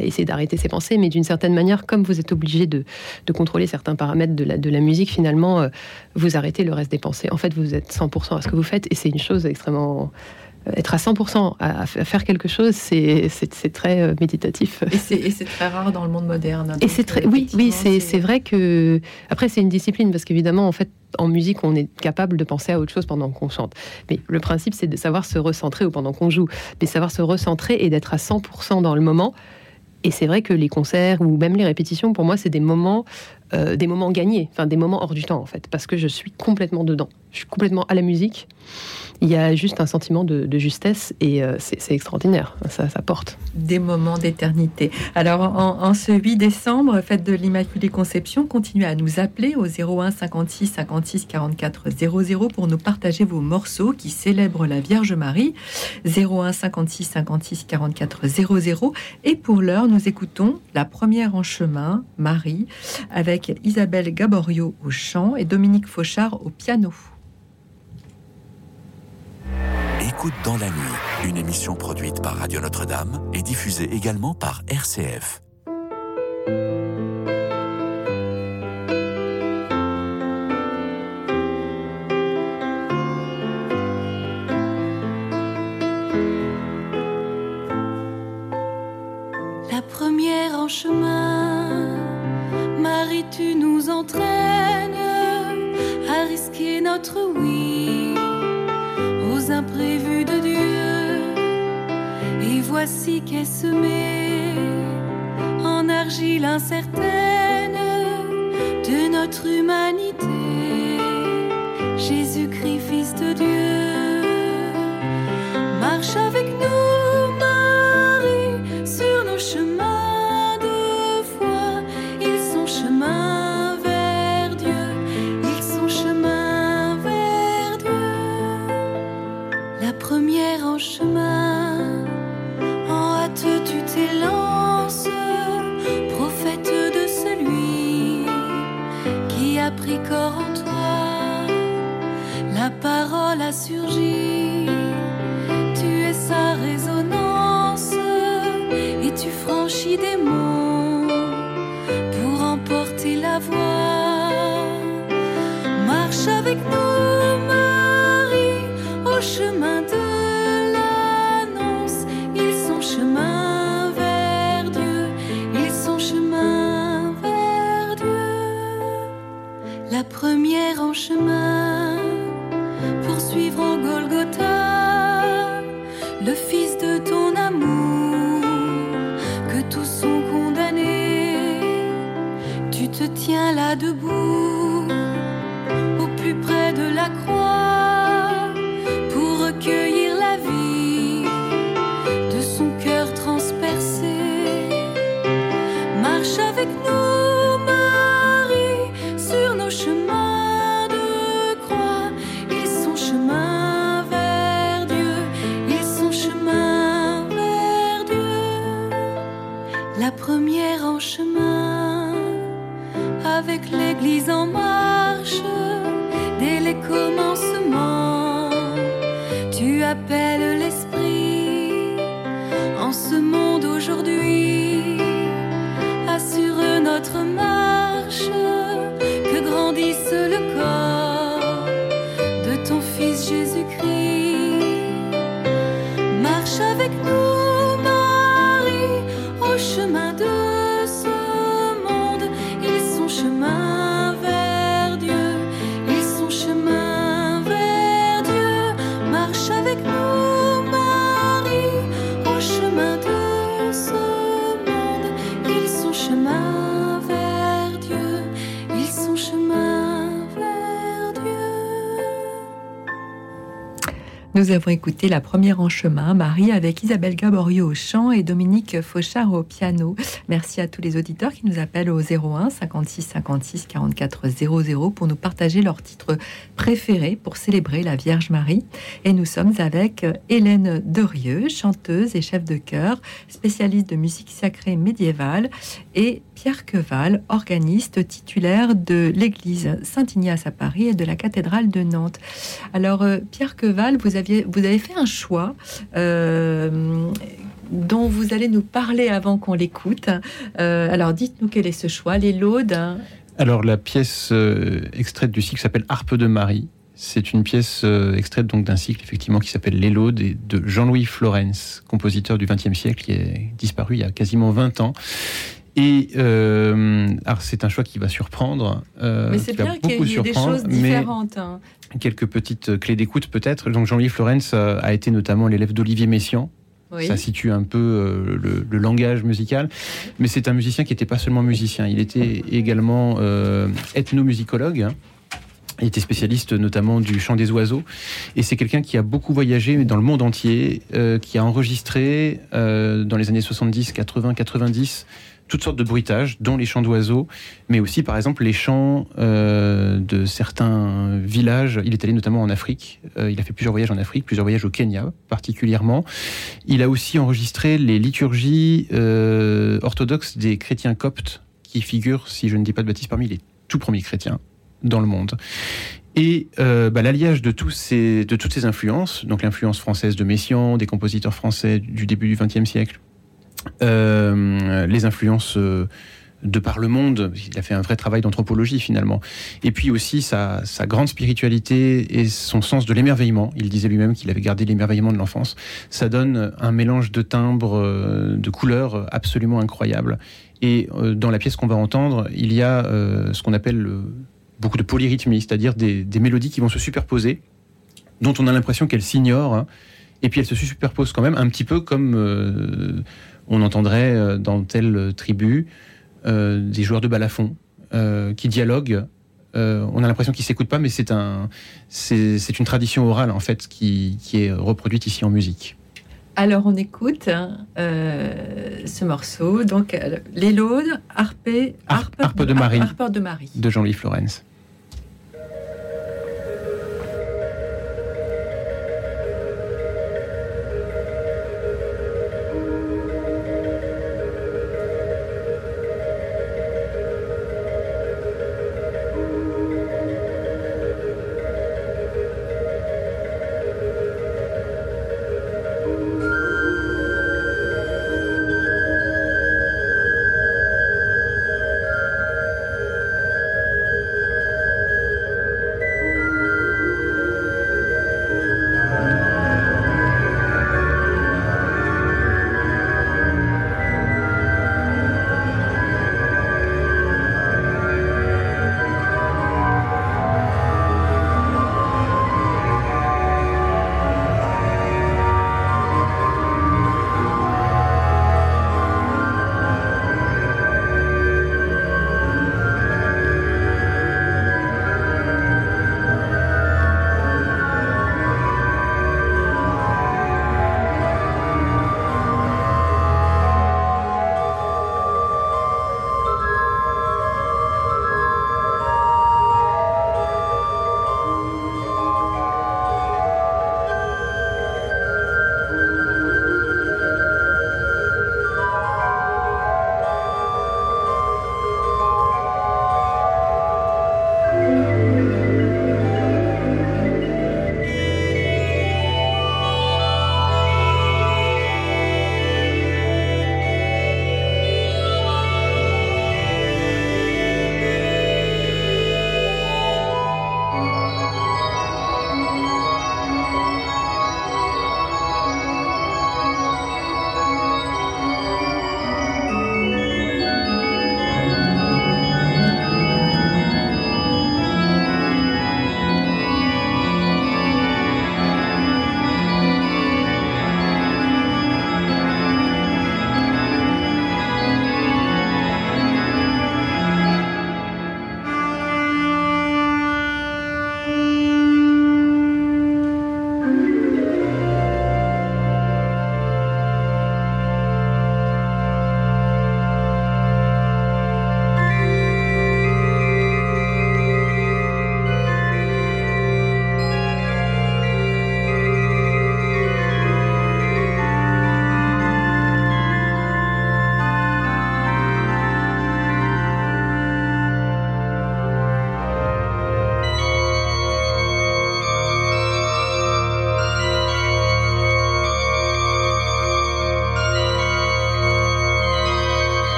essayer d'arrêter ses pensées, mais d'une certaine manière, comme vous êtes obligé de, contrôler certains paramètres de la, de la musique, finalement, euh, vous arrêtez le reste des pensées. En fait, vous êtes 100% à ce que vous faites, et c'est une chose extrêmement être à 100% à, faire quelque chose, c'est très euh, méditatif. Et c'est très rare dans le monde moderne. et c'est très, oui, oui, c'est vrai que après c'est une discipline parce qu'évidemment en fait en musique on est capable de penser à autre chose pendant qu'on chante. Mais le principe c'est de savoir se recentrer ou pendant qu'on joue, mais savoir se recentrer et d'être à 100% dans le moment. Et c'est vrai que les concerts ou même les répétitions, pour moi, c'est des moments, euh, des moments gagnés, enfin des moments hors du temps en fait, parce que je suis complètement dedans. Je suis complètement à la musique il y a juste un sentiment de, justesse et euh, c'est extraordinaire. Ça, ça, porte. Des moments d'éternité. Alors, en, ce 8 décembre, fête de l'Immaculée Conception, continuez à nous appeler au 01 56 56 44 00 pour nous partager vos morceaux qui célèbrent la Vierge Marie. 01 56 56 44 00. Et pour l'heure, nous écoutons La première en chemin, Marie, avec Isabelle Gaborio au chant et Dominique Fauchard au piano. Écoute dans la nuit, une émission produite par Radio Notre-Dame et diffusée également par RCF. La première en chemin, Marie, tu nous entraînes à risquer notre oui imprévus de Dieu. Et voici qu'est semé en argile incertaine de notre humanité. Jésus-Christ, Fils de Dieu, a surgi, tu es sa résonance et tu franchis des monts pour emporter la voix. Marche avec nous, Marie, au chemin de première en chemin debout, l'église en marche, dès les commencements, Nous avons écouté la première en chemin, Marie, avec Isabelle Gaborio au chant et Dominique Fauchard au piano. Merci à tous les auditeurs qui nous appellent au 01 56 56 44 00 pour nous partager leur titre préféré pour célébrer la Vierge Marie. Et nous sommes avec Hélène Derieux, chanteuse et chef de chœur, spécialiste de musique sacrée médiévale, et Pierre Queval, organiste titulaire de l'église Saint-Ignace à Paris et de la cathédrale de Nantes. Alors, euh, Pierre Queval, vous, avez fait un choix euh, dont vous allez nous parler avant qu'on l'écoute. Euh, alors, dites-nous quel est ce choix, les laudes. Alors la pièce extraite du cycle s'appelle Harpe de Marie. C'est une pièce extraite donc d'un cycle effectivement qui s'appelle et de Jean-Louis Florence, compositeur du XXe siècle qui est disparu il y a quasiment 20 ans. Et euh, alors c'est un choix qui va surprendre, euh, Mais c'est bien qu'il y ait des choses différentes. hein. quelques petites clés d'écoute peut-être. Donc Jean-Louis Florence euh, a été notamment l'élève d'Olivier Messiaen, Oui. ça situe un peu euh, le, le langage musical. Mais c'est un musicien qui n'était pas seulement musicien, il était également euh, ethnomusicologue. hein. Il était spécialiste notamment du chant des oiseaux. Et c'est quelqu'un qui a beaucoup voyagé dans le monde entier, euh, qui a enregistré euh, dans les années 70, 80, 90 toutes sortes de bruitages, dont les chants d'oiseaux, mais aussi par exemple les chants euh, de certains villages. Il est allé notamment en Afrique. Euh, il a fait plusieurs voyages en Afrique, plusieurs voyages au Kenya particulièrement. Il a aussi enregistré les liturgies euh, orthodoxes des chrétiens coptes qui figurent, si je ne dis pas de bêtises, parmi les tout premiers chrétiens dans le monde. Et bah, l'alliage de, tous ces, de toutes ces influences, donc l'influence française de Messiaen, des compositeurs français du début du XXe siècle, euh, les influences euh, de par le monde, il a fait un vrai travail d'anthropologie finalement, et puis aussi sa, grande spiritualité et son sens de l'émerveillement, il disait lui-même qu'il avait gardé l'émerveillement de l'enfance, ça donne un mélange de timbres, euh, de couleurs absolument incroyable. Et dans la pièce qu'on va entendre, il y a ce qu'on appelle beaucoup de polyrythmie, c'est-à-dire des, mélodies qui vont se superposer, dont on a l'impression qu'elles s'ignorent, hein, et puis elles se superposent quand même, un petit peu comme on entendrait euh, dans telle tribu euh, des joueurs de balafon euh, qui dialoguent. Euh, on a l'impression qu'ils s'écoutent pas, mais c'est un, c'est c'est une tradition orale en fait qui, qui est reproduite ici en musique. Alors, on écoute euh, ce morceau. Donc, euh, les laudes, harpé, Harpe- harpe de Marie. Harpe de Marie. de Jean-Louis Florence.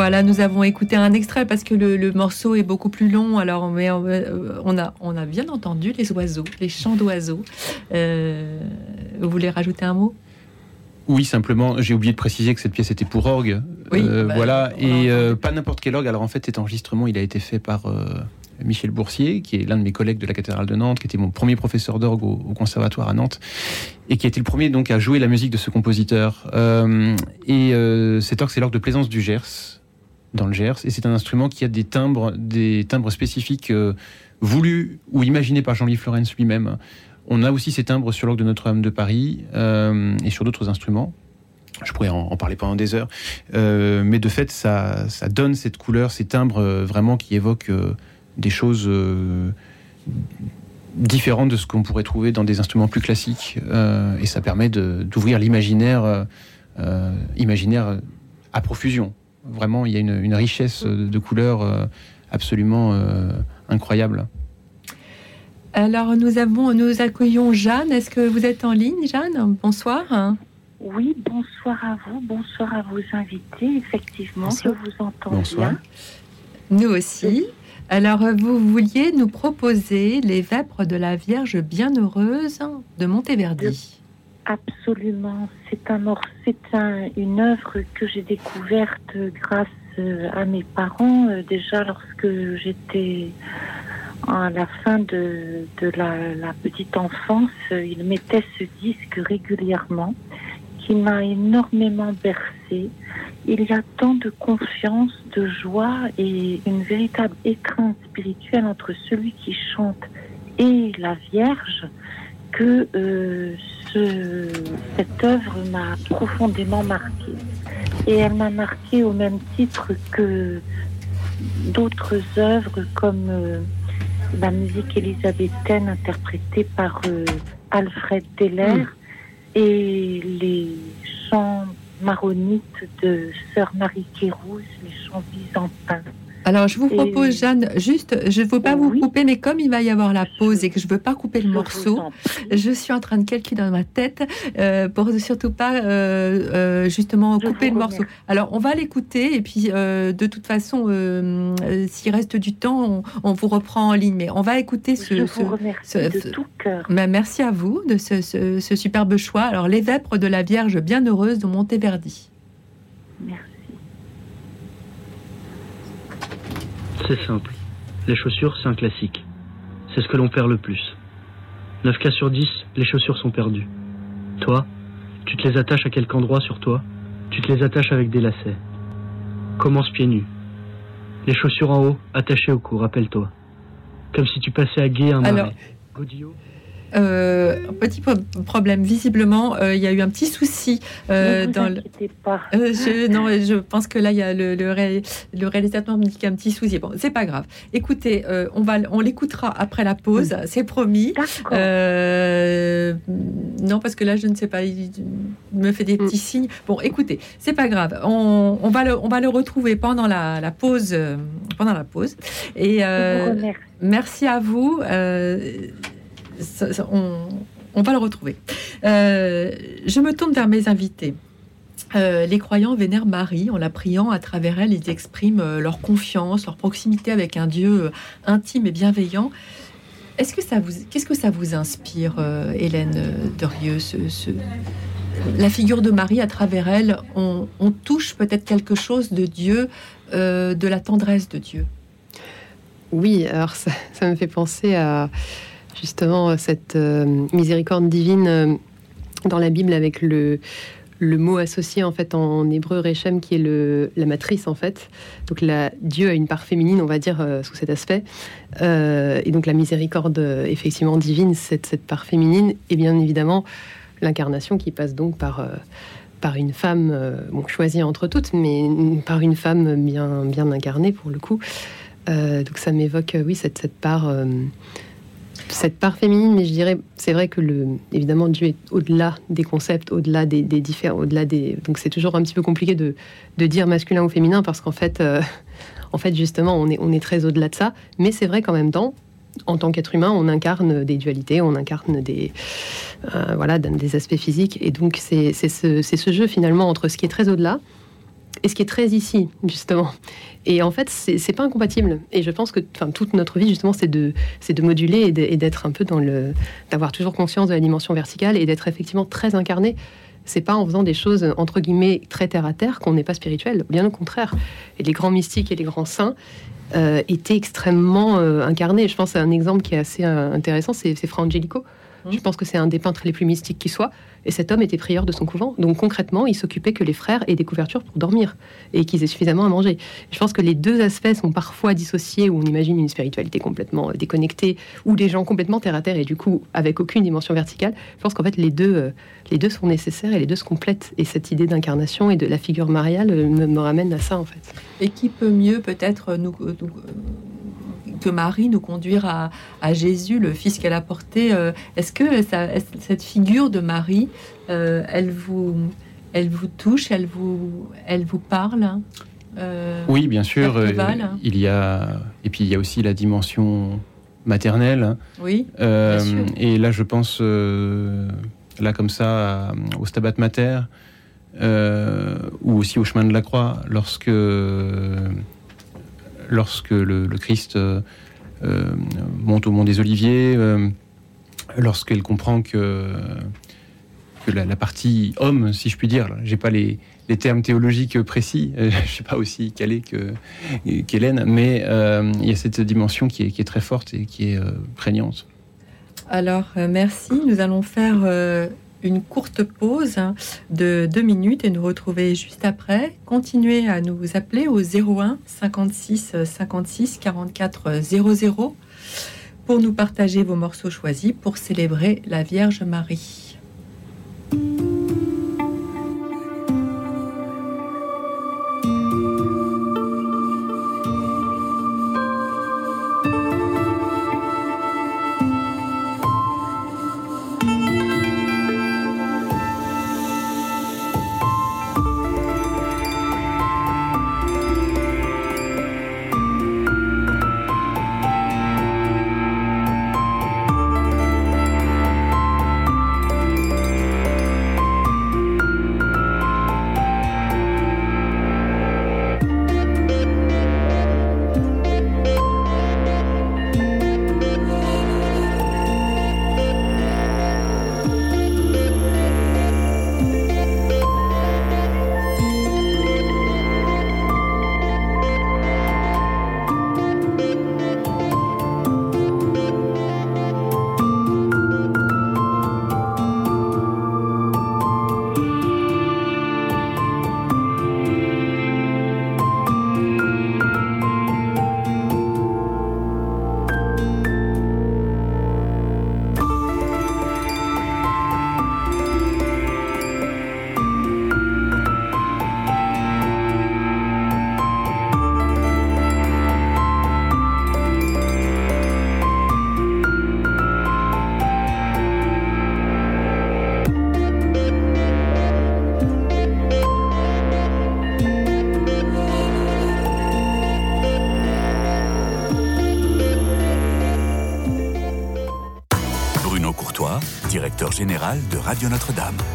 Voilà, nous avons écouté un extrait parce que le, morceau est beaucoup plus long. Alors, on, on, a, on a bien entendu les oiseaux, les chants d'oiseaux. vous voulez rajouter un mot? Oui, simplement, j'ai oublié de préciser que cette pièce était pour orgue. Bah, voilà, et pas n'importe quel orgue. Alors en fait, cet enregistrement, il a été fait par Michel Boursier, qui est l'un de mes collègues de la cathédrale de Nantes, qui était mon premier professeur d'orgue au, conservatoire à Nantes, et qui a été le premier donc à jouer la musique de ce compositeur. Euh, et euh, cet orgue, c'est l'orgue de Plaisance du Gers, dans le Gers, et c'est un instrument qui a des timbres, des timbres spécifiques euh, voulus ou imaginés par Jean-Louis Florence lui-même. On a aussi ces timbres sur l'orgue de Notre-Dame de Paris et sur d'autres instruments. Je pourrais en, parler pendant des heures, mais de fait, ça, donne cette couleur, ces timbres vraiment qui évoquent des choses euh, différentes de ce qu'on pourrait trouver dans des instruments plus classiques. Euh, et ça permet d'ouvrir l'imaginaire euh, imaginaire à profusion. Vraiment, il y a une, richesse de, couleurs absolument incroyable. Alors, nous, avons, nous accueillons Jeanne. Est-ce que vous êtes en ligne, Jeanne? Bonsoir. Oui, bonsoir à vous, bonsoir à vos invités. Effectivement, je vous entends bonsoir. bien. Nous aussi. Alors, vous vouliez nous proposer les vêpres de la Vierge Bienheureuse de Monteverdi. Absolument. C'est un, un, une œuvre que j'ai découverte grâce euh, à mes parents, euh, déjà lorsque j'étais à la fin de, de la, la, petite enfance. Ils mettaient ce disque régulièrement qui m'a énormément bercé il y a tant de confiance, de joie et une véritable étreinte spirituelle entre celui qui chante et la Vierge que euh, cette œuvre m'a profondément marquée. Et elle m'a marquée au même titre que d'autres œuvres comme euh, la musique élisabéthaine interprétée par euh, Alfred Deller mm. et les chants maronite de Sœur Marie Kérouz, les chants byzantins. Alors, je vous propose, Jeanne, juste, je ne veux pas vous couper, mais comme il va y avoir la pause et que je ne veux pas couper le morceau, je suis en train de calculer dans ma tête euh, pour surtout pas euh, euh, justement couper le morceau. Alors, on va l'écouter et puis de toute façon, s'il reste du temps, on, vous reprend en ligne. Mais on va écouter ce. Je vous remercie de tout cœur. merci à vous de ce, ce superbe choix. Alors, les vêpres de la Vierge bienheureuse de Monteverdi. Merci. C'est simple. Les chaussures, c'est un classique. C'est ce que l'on perd le plus. 9 cas sur 10, les chaussures sont perdues. Toi, tu te les attaches à quelque endroit sur toi? Tu te les attaches avec des lacets. Commence pieds nus. Les chaussures en haut, attachées au cou, rappelle-toi. Comme si tu passais à gué un marais. Euh, petit problème, visiblement, euh, il y a eu un petit souci euh, dans le. Pas. je, non, je pense que là, il y a le, le, réalisateur me dit qu'il y a un petit souci. Bon, c'est pas grave. Écoutez, on va, on l'écoutera après la pause, c'est promis. non, parce que là, je ne sais pas, il me fait des petits mm. signes. Bon, écoutez, c'est pas grave. On, on, va le, on va le retrouver pendant la, la pause, pendant la pause. Et merci à vous on, va le retrouver. Euh, je me tourne vers mes invités. Euh, les croyants vénèrent Marie en la priant. À travers elle, ils expriment euh, leur confiance, leur proximité avec un Dieu intime et bienveillant. Est-ce que ça vous, qu'est-ce que ça vous inspire, Hélène Derieux, la figure de Marie à travers elle, on, touche peut-être quelque chose de Dieu, de la tendresse de Dieu? Oui, alors ça me fait penser à justement euh, cette euh, miséricorde divine euh, dans la Bible avec le, le mot associé en fait en hébreu Rechem qui est le, la matrice en fait. Donc Dieu a une part féminine, on va dire, sous cet aspect. et donc la miséricorde effectivement divine, cette, cette part féminine, et bien évidemment l'incarnation qui passe donc par, par une femme, choisie entre toutes, mais par une femme bien, bien incarnée pour le coup. donc ça m'évoque, oui, cette, cette part cette part féminine, mais je dirais, c'est vrai que le, évidemment, Dieu est au-delà des concepts, au-delà des, différents, au-delà des. Donc c'est toujours un petit peu compliqué de, dire masculin ou féminin parce qu'en fait, euh, en fait, justement, on est, on est très au-delà de ça. Mais c'est vrai qu'en même temps, en tant qu'être humain, on incarne des dualités, on incarne des, euh, voilà, des aspects physiques. Et donc c'est ce, ce, jeu finalement entre ce qui est très au-delà et ce qui est très ici, justement. Et en fait, c'est pas incompatible. Et je pense que toute notre vie, justement, c'est de, de moduler et d'être un peu dans le. d'avoir toujours conscience de la dimension verticale et d'être effectivement très incarné. C'est pas en faisant des choses, entre guillemets, très terre à terre qu'on n'est pas spirituel. Bien au contraire. Et les grands mystiques et les grands saints euh, étaient extrêmement euh, incarnés. Je pense à un exemple qui est assez euh, intéressant c'est Fra Angelico. Je pense que c'est un des peintres les plus mystiques qui soit. Et cet homme était prieur de son couvent. Donc concrètement, il s'occupait que les frères aient des couvertures pour dormir et qu'ils aient suffisamment à manger. Je pense que les deux aspects sont parfois dissociés, où on imagine une spiritualité complètement euh, déconnectée, ou des gens complètement terre à terre et du coup avec aucune dimension verticale. Je pense qu'en fait les deux, euh, les deux sont nécessaires et les deux se complètent. Et cette idée d'incarnation et de la figure mariale euh, me, me, ramène à ça en fait. Et qui peut mieux peut-être nous, nous que Marie nous conduire à, Jésus, le Fils qu'elle a porté. Euh, est-ce que cette figure de Marie, euh, elle, vous, elle vous touche, elle vous, elle vous parle euh, Oui, bien sûr. il y a et puis il y a aussi la dimension maternelle. Oui. Et là, je pense là comme ça au Stabat Mater. ou aussi au chemin de la croix, lorsque lorsque le, Christ euh, euh, monte au mont des Oliviers, euh, lorsqu'elle comprend que, que la, partie homme, si je puis dire, j'ai pas les, termes théologiques précis, je suis pas aussi calé qu'Hélène, mais il y a cette dimension qui est, très forte et qui est prégnante. Alors, merci. Nous allons faire une courte pause de deux minutes et nous retrouver juste après. Continuez à nous appeler au 01 56 56 44 00 pour nous partager vos morceaux choisis pour célébrer la Vierge Marie. Radio.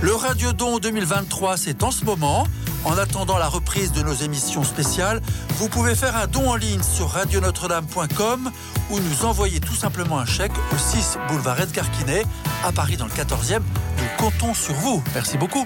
Le Radiodon 2023, c'est en ce moment. En attendant la reprise de nos émissions spéciales, vous pouvez faire un don en ligne sur radionotre-dame.com ou nous envoyer tout simplement un chèque au 6 boulevard Edgar Quinet à Paris dans le 14e. Nous comptons sur vous. Merci beaucoup.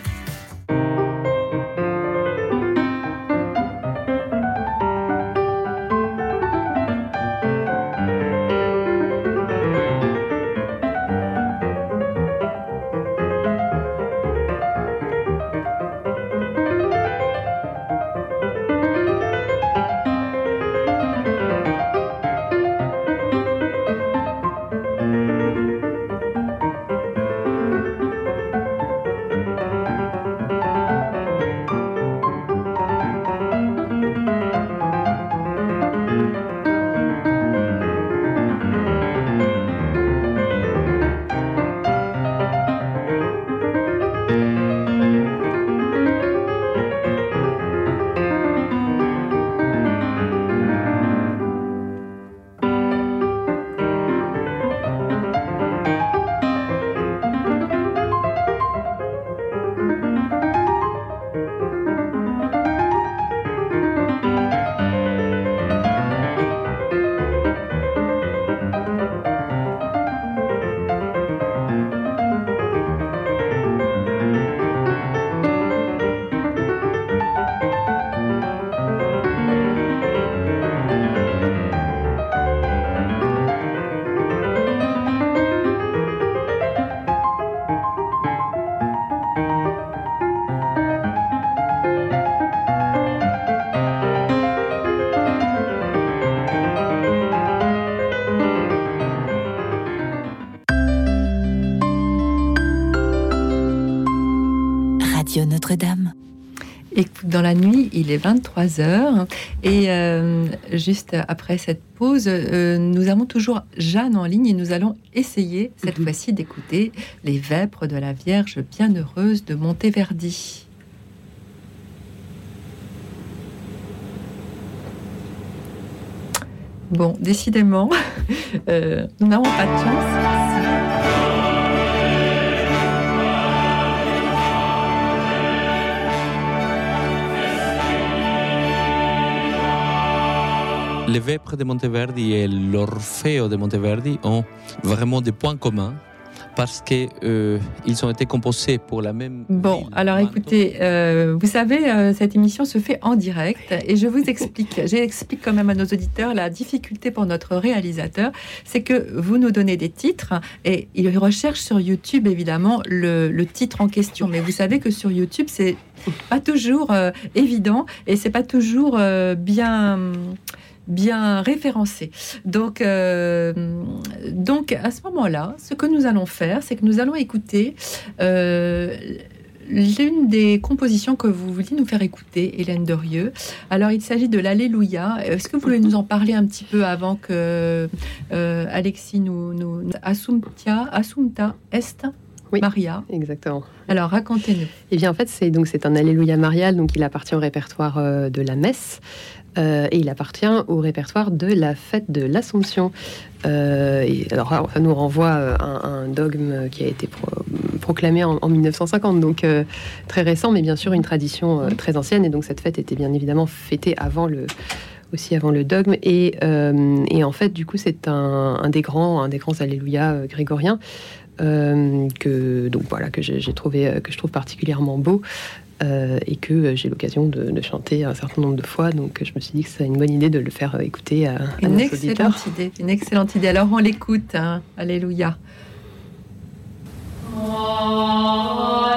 Il est 23h et euh, juste après cette pause, euh, nous avons toujours Jeanne en ligne et nous allons essayer cette fois-ci d'écouter les vêpres de la Vierge bienheureuse de Monteverdi. Bon, décidément, euh, nous n'avons pas de chance. Les Vêpres de Monteverdi et l'Orfeo de Monteverdi ont vraiment des points communs parce qu'ils euh, ont été composés pour la même. Bon, alors écoutez, euh, vous savez, euh, cette émission se fait en direct et je vous explique, j'explique quand même à nos auditeurs la difficulté pour notre réalisateur, c'est que vous nous donnez des titres et il recherche sur YouTube évidemment le, le titre en question. Mais vous savez que sur YouTube, c'est pas toujours euh, évident et c'est pas toujours bien bien référencé. Donc, euh, donc à ce moment-là, ce que nous allons faire, c'est que nous allons écouter euh, l'une des compositions que vous vouliez nous faire écouter, Hélène Dorieux. Alors, il s'agit de l'Alléluia. Est-ce que vous voulez nous en parler un petit peu avant que euh, Alexis nous, nous Assumpta, Assumpta Est? Oui, Maria. Exactement. Alors, racontez-nous. Eh bien, en fait, c'est donc c'est un Alléluia marial, donc il appartient au répertoire euh, de la messe. Euh, et il appartient au répertoire de la fête de l'Assomption. Euh, alors, ça nous renvoie euh, à un, dogme qui a été pro- proclamé en, en 1950, donc euh, très récent, mais bien sûr une tradition très ancienne. Et donc cette fête était bien évidemment fêtée avant le aussi avant le dogme et, en fait du coup c'est un, des grands un des grands alléluia grégoriens que donc voilà que j'ai trouvé que je trouve particulièrement beau euh, et que euh, j'ai l'occasion de, de chanter un certain nombre de fois donc je me suis dit que c'est une bonne idée de le faire euh, écouter à, à Une nos excellente auditeurs. idée. Une excellente idée. Alors, on l'écoute. hein. Alléluia. Oh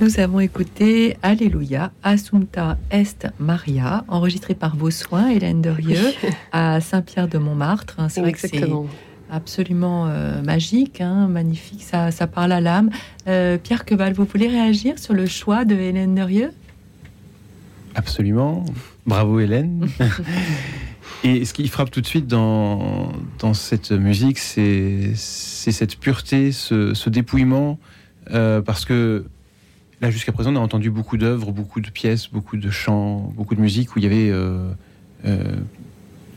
Nous avons écouté Alléluia, Assumpta Est Maria, enregistré par vos soins, Hélène Derieux, à Saint-Pierre-de-Montmartre. Hein, c'est vrai que c'est absolument euh, magique, hein, magnifique, ça, ça, parle à l'âme. Euh, Pierre Queval, vous voulez réagir sur le choix de Hélène Derieux? Absolument. Bravo Hélène. Et ce qui frappe tout de suite dans, dans cette musique, c'est cette pureté, ce, ce dépouillement, euh, parce que là, jusqu'à présent, on a entendu beaucoup d'œuvres, beaucoup de pièces, beaucoup de chants, beaucoup de musique où il y avait euh, euh,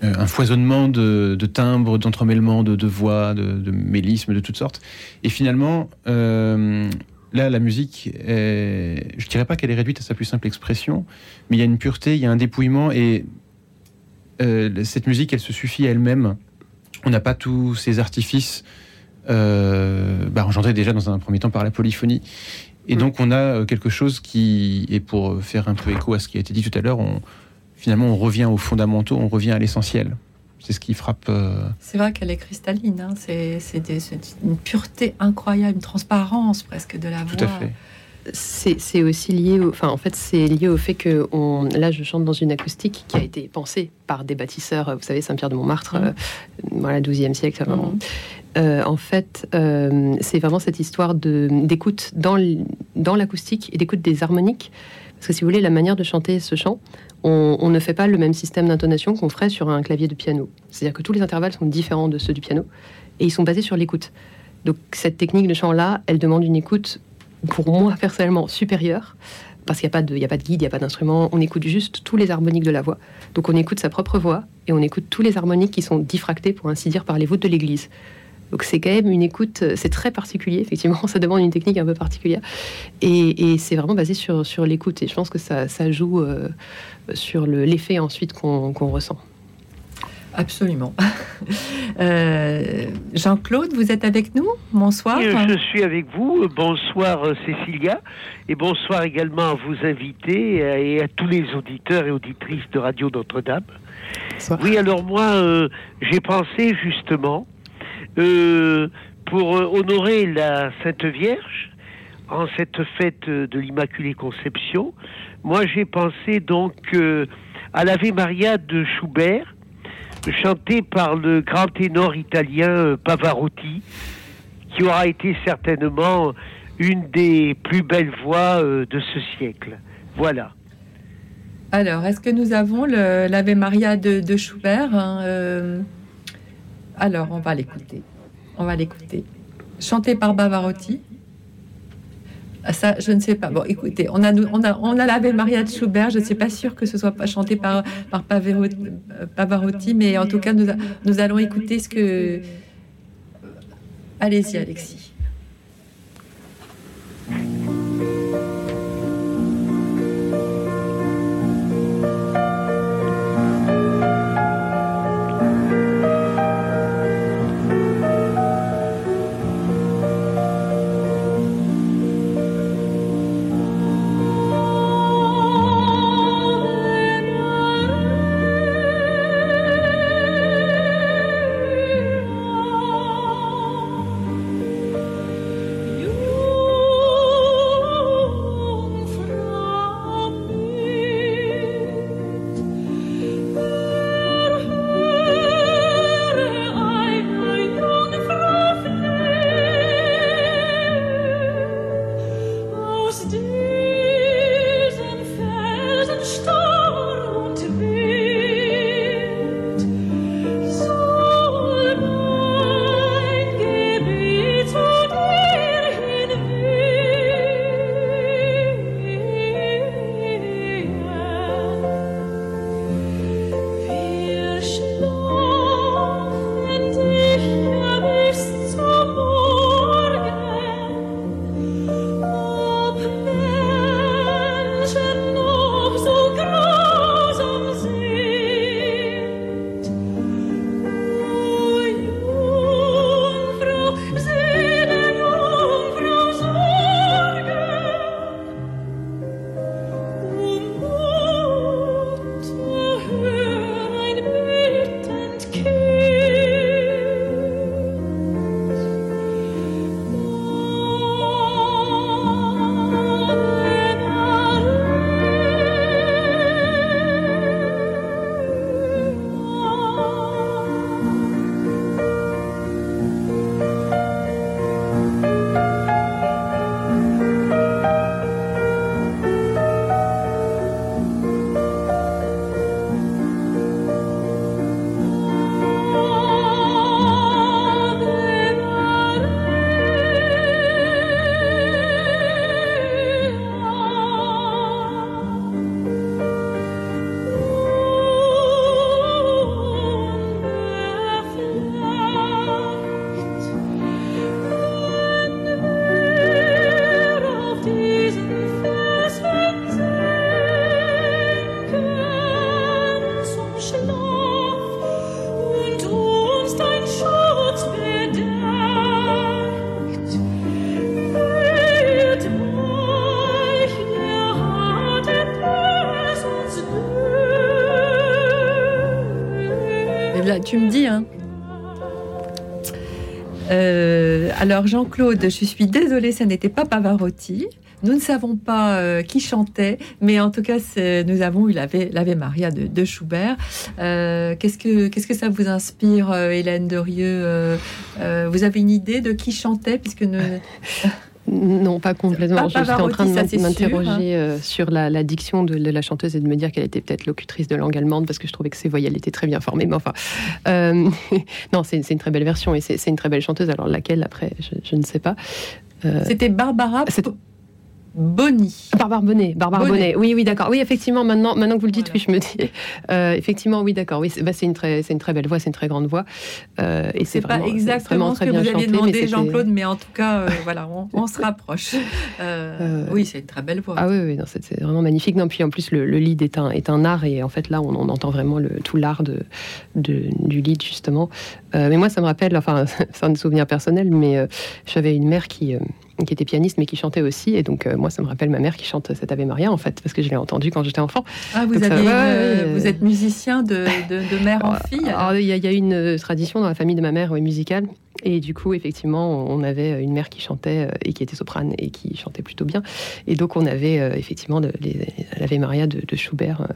un foisonnement de, timbres, d'entremêlements, de, voix, de, mélismes, de toutes sortes. Et finalement, là, la musique, je dirais pas qu'elle est réduite à sa plus simple expression, mais il y a une pureté, il y a un dépouillement, et euh, cette musique, elle se suffit à elle-même. On n'a pas tous ces artifices euh, bah, engendrés déjà dans un premier temps par la polyphonie. Et donc on a euh, quelque chose qui, et pour faire un peu écho à ce qui a été dit tout à l'heure, on, finalement on revient aux fondamentaux, on revient à l'essentiel. C'est ce qui frappe. Euh... C'est vrai qu'elle est cristalline, hein. c'est une pureté incroyable, une transparence presque de la voix. Tout à fait c'est aussi lié, au, enfin en fait c'est lié au fait que on, là je chante dans une acoustique qui a été pensée par des bâtisseurs, vous savez Saint-Pierre de Montmartre, mmh. euh, voilà 12e siècle. Mmh. Euh, en fait, euh, c'est vraiment cette histoire d'écoute dans l'acoustique et d'écoute des harmoniques. Parce que si vous voulez, la manière de chanter ce chant, on, on ne fait pas le même système d'intonation qu'on ferait sur un clavier de piano. C'est-à-dire que tous les intervalles sont différents de ceux du piano et ils sont basés sur l'écoute. Donc cette technique de chant-là, elle demande une écoute pour moi personnellement supérieur, parce qu'il n'y a, pas de, a pas de guide, il n'y a pas d'instrument, on écoute juste tous les harmoniques de la voix. Donc on écoute sa propre voix et on écoute tous les harmoniques qui sont diffractés, pour ainsi dire, par les voûtes de l'église. Donc c'est quand même une écoute, c'est très particulier, effectivement, ça demande une technique un peu particulière. Et, c'est vraiment basé sur, l'écoute. Et je pense que ça, ça joue euh, sur l'effet ensuite qu'on ressent. Absolument. Euh, Jean-Claude, vous êtes avec nous? Bonsoir. Je suis avec vous. Bonsoir euh, Cécilia. Et bonsoir également à vos invités euh, et à tous les auditeurs et auditrices de Radio Notre-Dame. Oui, alors moi, j'ai pensé justement, pour honorer la Sainte Vierge, en cette fête de l'Immaculée Conception, moi j'ai pensé donc à l'Ave Maria de Schubert, chanté par le grand ténor italien euh, Pavarotti, qui aura été certainement une des plus belles voix euh, de ce siècle. Voilà. Alors, est-ce que nous avons l'Ave Maria de, Schubert hein, euh, Alors, on va l'écouter. On va l'écouter. Chanté par Pavarotti. Ah, ça, je ne sais pas. Bon, écoutez, on a, on a, on a Maria de Schubert. Je ne suis pas sûre que ce soit pas chanté par, par Pavarotti, mais en tout cas, nous, nous allons écouter ce que. Allez-y, Alexis. Me dis, hein. Euh, alors Jean-Claude, je suis désolée, ça n'était pas Pavarotti. Nous ne savons pas euh, qui chantait, mais en tout cas, nous avons eu l'Ave Maria de, Schubert. Euh, qu'est-ce que ça vous inspire, Hélène Derieux Vous avez une idée de qui chantait, puisque nous... Non, pas complètement. je suis en train de m'interroger euh, sur la, diction de, la chanteuse et de me dire qu'elle était peut-être locutrice de langue allemande parce que je trouvais que ses voyelles étaient très bien formées. Mais enfin, euh, non, c'est une très belle version et c'est une très belle chanteuse. Alors laquelle après, je, ne sais pas. Euh, C'était Barbara. Bonny. Barbare Bonnet, Barbare Bonnet. Oui, oui, d'accord. Oui, effectivement, maintenant, maintenant que vous le dites, oui, je me dis. Euh, effectivement, oui, d'accord. Oui, c'est bah, une, très, une très belle voix, c'est une très grande voix. Euh, et c'est pas exactement ce que vous aviez demandé, Jean-Claude, mais en tout cas, euh, voilà, on, se rapproche. Oui, c'est une très belle voix. Ah oui, oui, c'est vraiment magnifique. Non, puis en plus, le, lead est un, est un art, et en fait, là, on, entend vraiment le, tout l'art de, de, du lead, justement. mais moi, ça me rappelle, enfin, c'est un souvenir personnel, mais j'avais une mère qui qui était pianiste mais qui chantait aussi. Et donc, euh, moi, ça me rappelle ma mère qui chante cet Ave Maria, en fait, parce que je l'ai entendu quand j'étais enfant. Ah, vous, euh, vous êtes musicien de, de, mère en fille Il y, a une euh, tradition dans la famille de ma mère musicale. Et du coup, effectivement, on avait une mère qui chantait et qui était soprane et qui chantait plutôt bien. Et donc, on avait effectivement l'Ave Maria de, Schubert.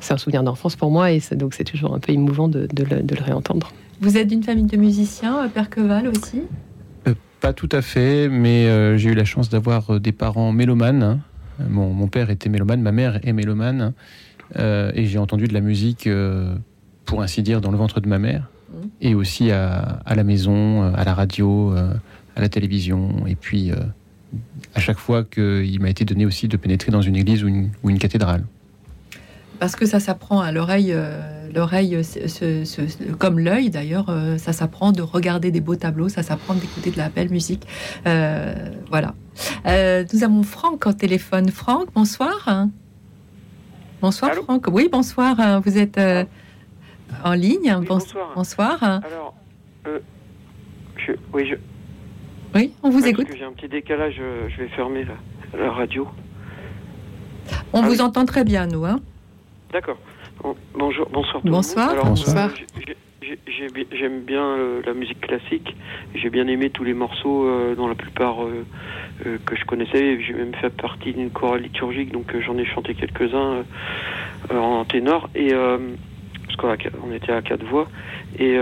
C'est un souvenir d'enfance pour moi et donc c'est toujours un peu émouvant de, le, de le réentendre. Vous êtes d'une famille de musiciens, Père Queval aussi? Pas tout à fait, mais euh, j'ai eu la chance d'avoir euh, des parents mélomanes. Hein. Mon, père était mélomane, ma mère est mélomane. Euh, et j'ai entendu de la musique, pour ainsi dire, dans le ventre de ma mère. Mmh. Et aussi à, la maison, à la radio, à la télévision. Et puis, à chaque fois qu'il m'a été donné aussi de pénétrer dans une église ou une cathédrale parce que ça s'apprend à l'oreille, euh, l'oreille, comme l'œil d'ailleurs, euh, ça s'apprend de regarder des beaux tableaux, ça s'apprend d'écouter de la belle musique. Euh, voilà. nous avons Franck au téléphone. Franck, bonsoir. Bonsoir Franck. Oui, bonsoir. Vous êtes en ligne. bonsoir. bonsoir. Alors, oui, je... Oui, on vous écoute. J'ai un petit décalage, je vais fermer la, radio. On ah vous entend très bien, nous. Hein D'accord. Bonjour, bonsoir. Tout bonsoir. Le monde. bonsoir. J'aime bien euh, la musique classique. J'ai bien aimé tous les morceaux, euh, dont la plupart euh, que je connaissais. J'ai même fait partie d'une chorale liturgique, donc j'en ai chanté quelques-uns en ténor. Et parce qu'on était à quatre voix. Et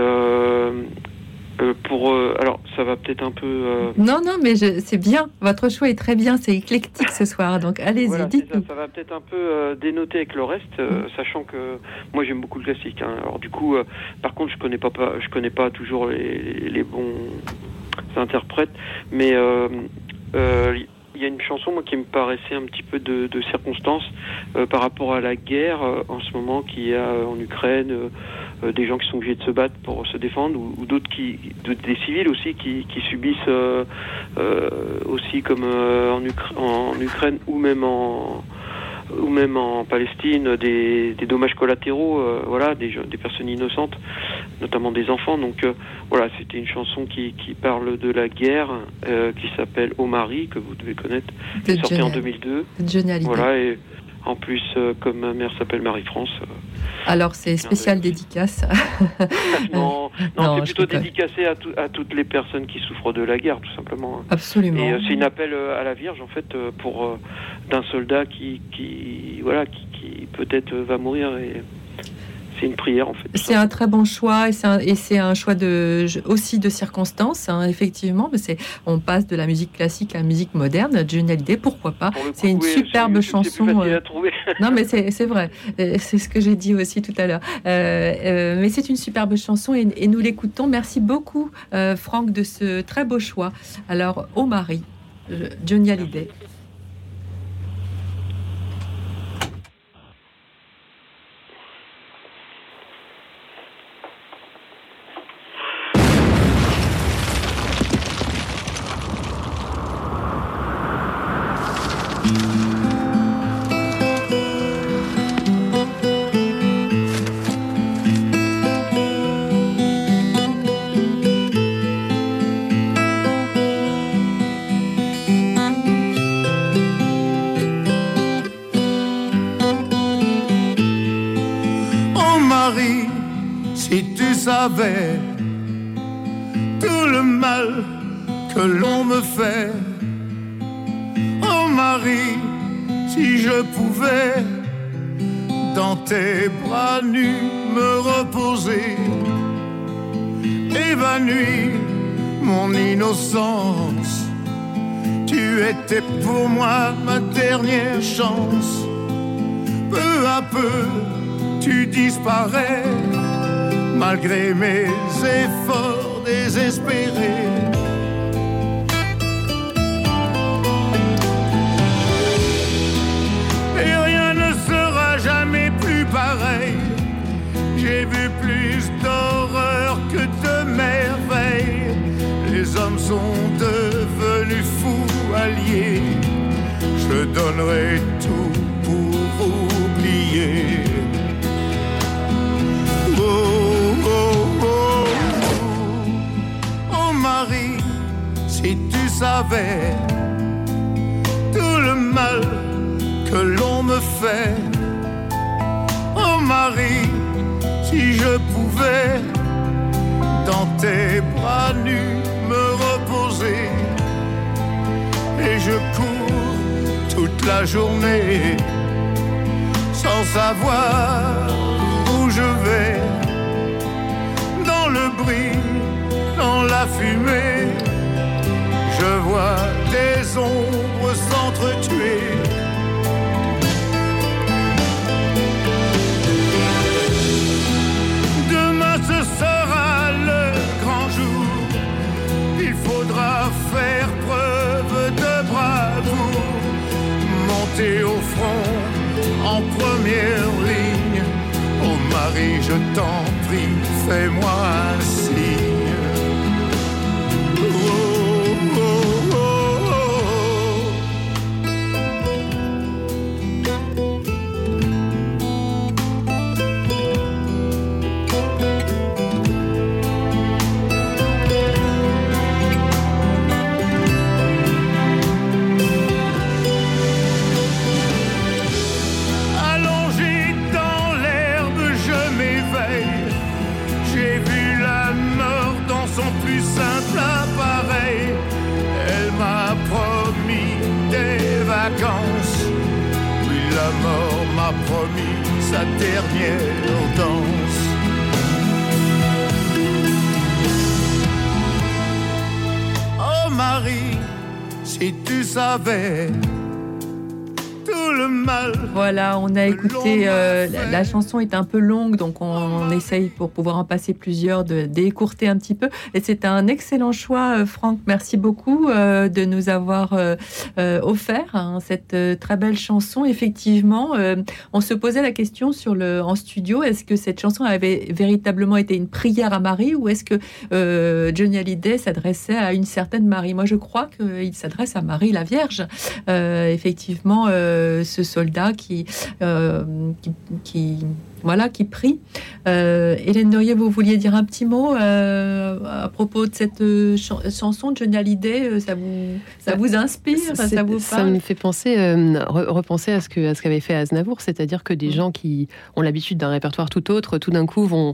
euh, pour euh, alors ça va peut-être un peu euh, non non mais c'est bien. Votre choix est très bien. C'est éclectique ce soir. Donc allez-y dites-nous. ça, va peut-être un peu dénoter avec le reste mm. sachant que moi j'aime beaucoup le classique hein. alors du coup par contre je connais pas, pas je connais pas toujours les, les bons interprètes. Mais il y a une chanson moi, qui me paraissait un petit peu de, circonstance par rapport à la guerre en ce moment qu'il y a en Ukraine, euh, des gens qui sont obligés de se battre pour se défendre, ou, d'autres qui, des civils aussi qui, subissent euh, euh, aussi comme en, Ukraine ou même en ou même en Palestine des, dommages collatéraux, voilà, des, des personnes innocentes, notamment des enfants. Donc voilà, c'était une chanson qui, qui, parle de la guerre, qui s'appelle Omari, que vous devez connaître, qui est sortie en 2002. Voilà, et en plus, comme ma mère s'appelle Marie-France. Alors c'est spécial dédicace. non, non, c'est plutôt dédicacé à, à, toutes les personnes qui souffrent de la guerre, tout simplement. Absolument. Et euh, c'est une appel euh, à la Vierge, en fait, euh, pour d'un soldat qui, qui voilà, qui, qui peut-être va mourir et c'est une prière en fait. C'est un très bon choix et c'est un, choix de, aussi de circonstances, hein, effectivement. C'est, on passe de la musique classique à la musique moderne. Johnny Hallyday, pourquoi pas? C'est une superbe chanson. Euh, non, mais c'est vrai. Euh, c'est ce que j'ai dit aussi tout à l'heure. Euh, mais c'est une superbe chanson et, nous l'écoutons. Merci beaucoup, Franck, de ce très beau choix. Alors, au mari, Johnny Hallyday. Oh Marie, si tu savais. Malgré mes efforts journée sans savoir où je vais. Dans le bruit, dans la fumée, je vois des ombres s'entretuer. Au front en première ligne. Oh Marie, je t'en prie, fais-moi un Oh Marie, si tu savais. Voilà, on a écouté. euh, la, la chanson est un peu longue, donc on, on essaye pour pouvoir en passer plusieurs de d'écourter un petit peu. Et c'est un excellent choix, euh, Franck. Merci beaucoup euh, de nous avoir euh, offert hein, cette très belle chanson. Effectivement, on se posait la question sur le en studio est-ce que cette chanson avait véritablement été une prière à Marie ou est-ce que Johnny Hallyday s'adressait à une certaine Marie? Moi, je crois qu'il s'adresse à Marie la Vierge. Effectivement, ce soldat qui, euh, qui, qui- voilà, qui prie. Euh, Hélène Dorier, vous vouliez dire un petit mot euh, à propos de cette euh, chan- chanson de Johnny Hallyday euh, Ça vous, ça vous inspire Ça, vous ça me fait penser, re- repenser à ce que à ce qu'avait fait Aznavour, c'est-à-dire que des Mm. gens qui ont l'habitude d'un répertoire tout autre, tout d'un coup vont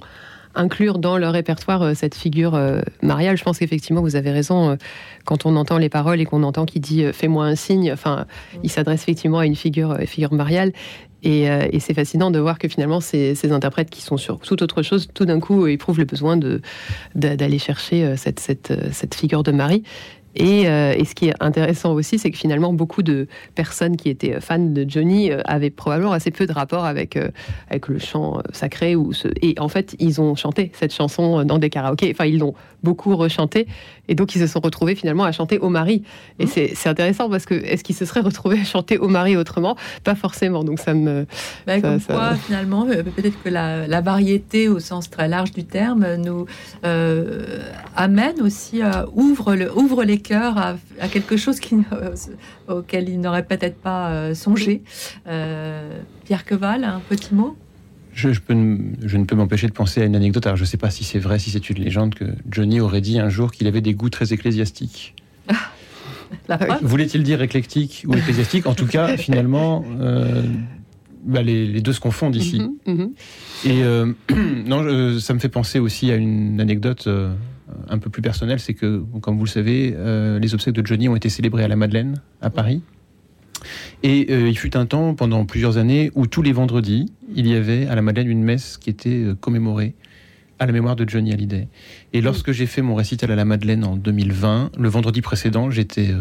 inclure dans leur répertoire euh, cette figure euh, mariale. Je pense qu'effectivement, vous avez raison. euh, quand on entend les paroles et qu'on entend qu'il dit "fais-moi un signe", enfin, il s'adresse effectivement à une figure, figure mariale. Et, c'est fascinant de voir que finalement, ces, ces interprètes qui sont sur toute autre chose, tout d'un coup, éprouvent le besoin d'aller chercher cette, cette figure de Marie. Et, euh, et ce qui est intéressant aussi, c'est que finalement, beaucoup de personnes qui étaient fans de Johnny euh, avaient probablement assez peu de rapport avec, euh, avec le chant euh, sacré. Et en fait, ils ont chanté cette chanson euh, dans des karaokés. Enfin, ils l'ont beaucoup rechanté. Et donc, ils se sont retrouvés finalement à chanter au mari. Et c'est c'est intéressant parce que est-ce qu'ils se seraient retrouvés à chanter au mari autrement? Pas forcément. Donc, ça me. Ben, ça- comme ça- quoi, finalement, euh, peut-être que la, la variété, au sens très large du terme, nous euh, amène aussi, à, ouvre, le, ouvre les cœurs à, à quelque chose qui, euh, auquel ils n'auraient peut-être pas songé. Pierre Queval, un petit mot? Je, je peux ne- je ne peux m'empêcher de penser à une anecdote. Alors, je ne sais pas si c'est vrai, si c'est une légende, que Johnny aurait dit un jour qu'il avait des goûts très ecclésiastiques. Preuve Voulait-il dire éclectique ou ecclésiastique? En tout cas, finalement, euh, bah, les, deux se confondent ici. Mhm, mhm. Et euh, non, ça me fait penser aussi à une anecdote euh, un peu plus personnelle, c'est que, comme vous le savez, euh, les obsèques de Johnny ont été célébrées à la Madeleine, à Paris. Et il fut un temps, pendant plusieurs années, où tous les vendredis, il y avait à la Madeleine une messe qui était commémorée à la mémoire de Johnny Hallyday. Et lorsque j'ai fait mon récital à la Madeleine en 2020, le vendredi précédent, j'étais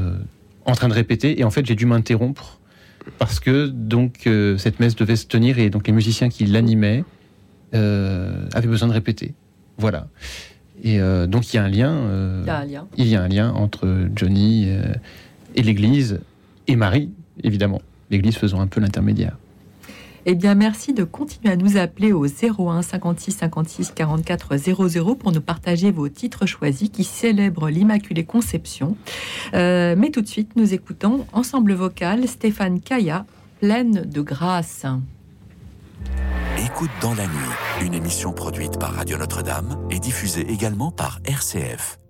en train de répéter et en fait j'ai dû m'interrompre parce que donc euh, cette messe devait se tenir et donc les musiciens qui l'animaient euh, avaient besoin de répéter. Voilà. Et euh, donc il y a un lien. il y a un lien. Il y a un lien entre Johnny et l'Église et Marie, évidemment. L'Église faisant un peu l'intermédiaire. Eh bien, merci de continuer à nous appeler au 01 56 56 44 00 pour nous partager vos titres choisis qui célèbrent l'Immaculée Conception. Euh, mais tout de suite, nous écoutons Ensemble vocal Stéphane Kaya, pleine de grâce. Écoute dans la nuit, une émission produite par Radio Notre-Dame et diffusée également par RCF.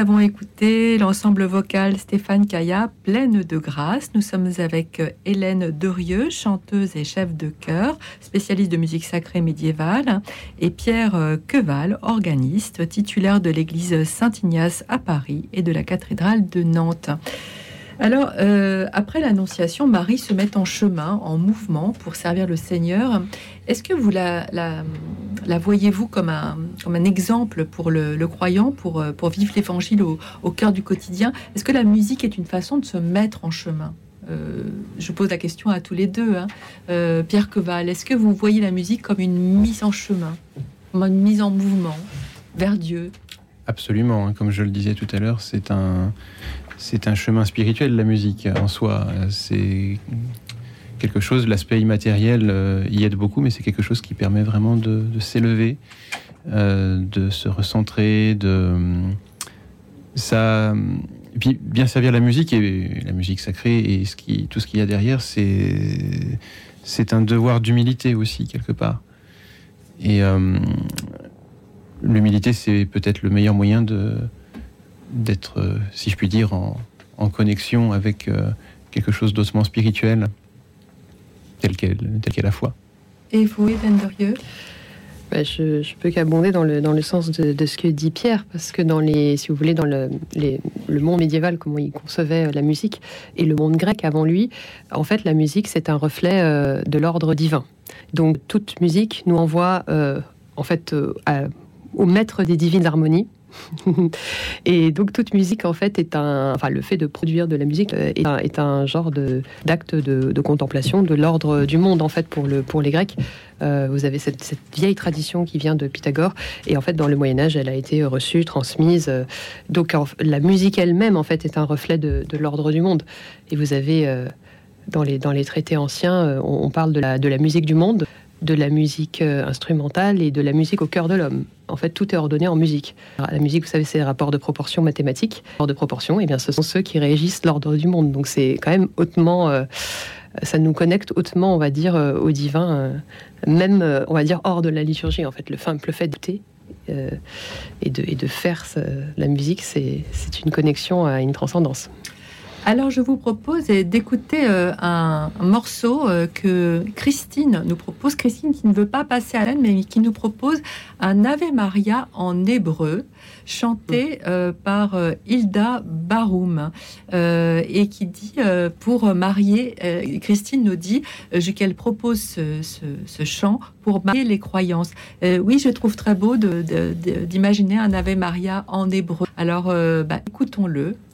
Avons écouté l'ensemble vocal Stéphane Kaya, pleine de grâce. Nous sommes avec euh, Hélène Derieux, chanteuse et chef de chœur, spécialiste de musique sacrée médiévale, et Pierre euh, Queval, organiste, titulaire de l'église Saint-Ignace à Paris et de la cathédrale de Nantes. Alors, euh, après l'Annonciation, Marie se met en chemin, en mouvement pour servir le Seigneur. Est-ce que vous la, la, voyez-vous comme un, comme un exemple pour le, croyant, pour, euh, pour vivre l'Évangile au, cœur du quotidien? Est-ce que la musique est une façon de se mettre en chemin? Euh, je pose la question à tous les deux. Hein. Pierre Queval, est-ce que vous voyez la musique comme une mise en chemin, comme une mise en mouvement vers Dieu? Absolument, hein. comme je le disais tout à l'heure, c'est un, c'est un chemin spirituel, la musique en soi. C'est quelque chose, l'aspect immatériel euh, y aide beaucoup, mais c'est quelque chose qui permet vraiment de, s'élever, euh, de se recentrer, de ça. Et puis bien servir la musique et la musique sacrée et ce qui, tout ce qu'il y a derrière, c'est c'est un devoir d'humilité aussi quelque part. Et euh, l'humilité, c'est peut-être le meilleur moyen de d'être, si je puis dire, en, en connexion avec quelque chose d'hautement spirituel telle qu'est la foi. Et vous, Hélène Derieux bah, je, je peux qu'abonder dans le, dans le sens de, ce que dit Pierre, parce que dans les, si vous voulez, dans le, le monde médiéval, comment il concevait la musique, et le monde grec avant lui, en fait, la musique, c'est un reflet euh, de l'ordre divin. Donc, toute musique nous envoie, euh, en fait, euh, au maître des divines harmonies, et donc toute musique en fait est un, enfin le fait de produire de la musique euh, est un, genre d'acte de, contemplation de l'ordre du monde en fait pour le pour les Grecs. Euh, vous avez cette, vieille tradition qui vient de Pythagore et en fait dans le Moyen Âge elle a été reçue, transmise. donc la musique elle-même en fait est un reflet de, l'ordre du monde. Et vous avez euh, dans les dans les traités anciens on, on parle de la de la musique du monde de la musique euh, instrumentale et de la musique au cœur de l'homme. En fait, tout est ordonné en musique. La musique, vous savez, c'est les rapports de proportion mathématiques. Les rapports de proportion, et eh bien, ce sont ceux qui régissent l'ordre du monde. Donc, c'est quand même hautement, euh, ça nous connecte hautement, on va dire, euh, au divin, même, on va dire, hors de la liturgie. En fait, le simple fait d'écouter et, de, et de faire la musique, c'est une connexion à une transcendance. Alors je vous propose d'écouter euh, un, morceau euh, que Christine nous propose. Christine qui ne veut pas passer à l'aide, mais qui nous propose un Ave Maria en hébreu, chanté euh, par Hilda Baroum, et qui dit pour marier, Christine nous dit qu'elle propose ce, chant pour marier les croyances. oui, je trouve très beau d'imaginer un Ave Maria en hébreu. Alors bah, écoutons-le.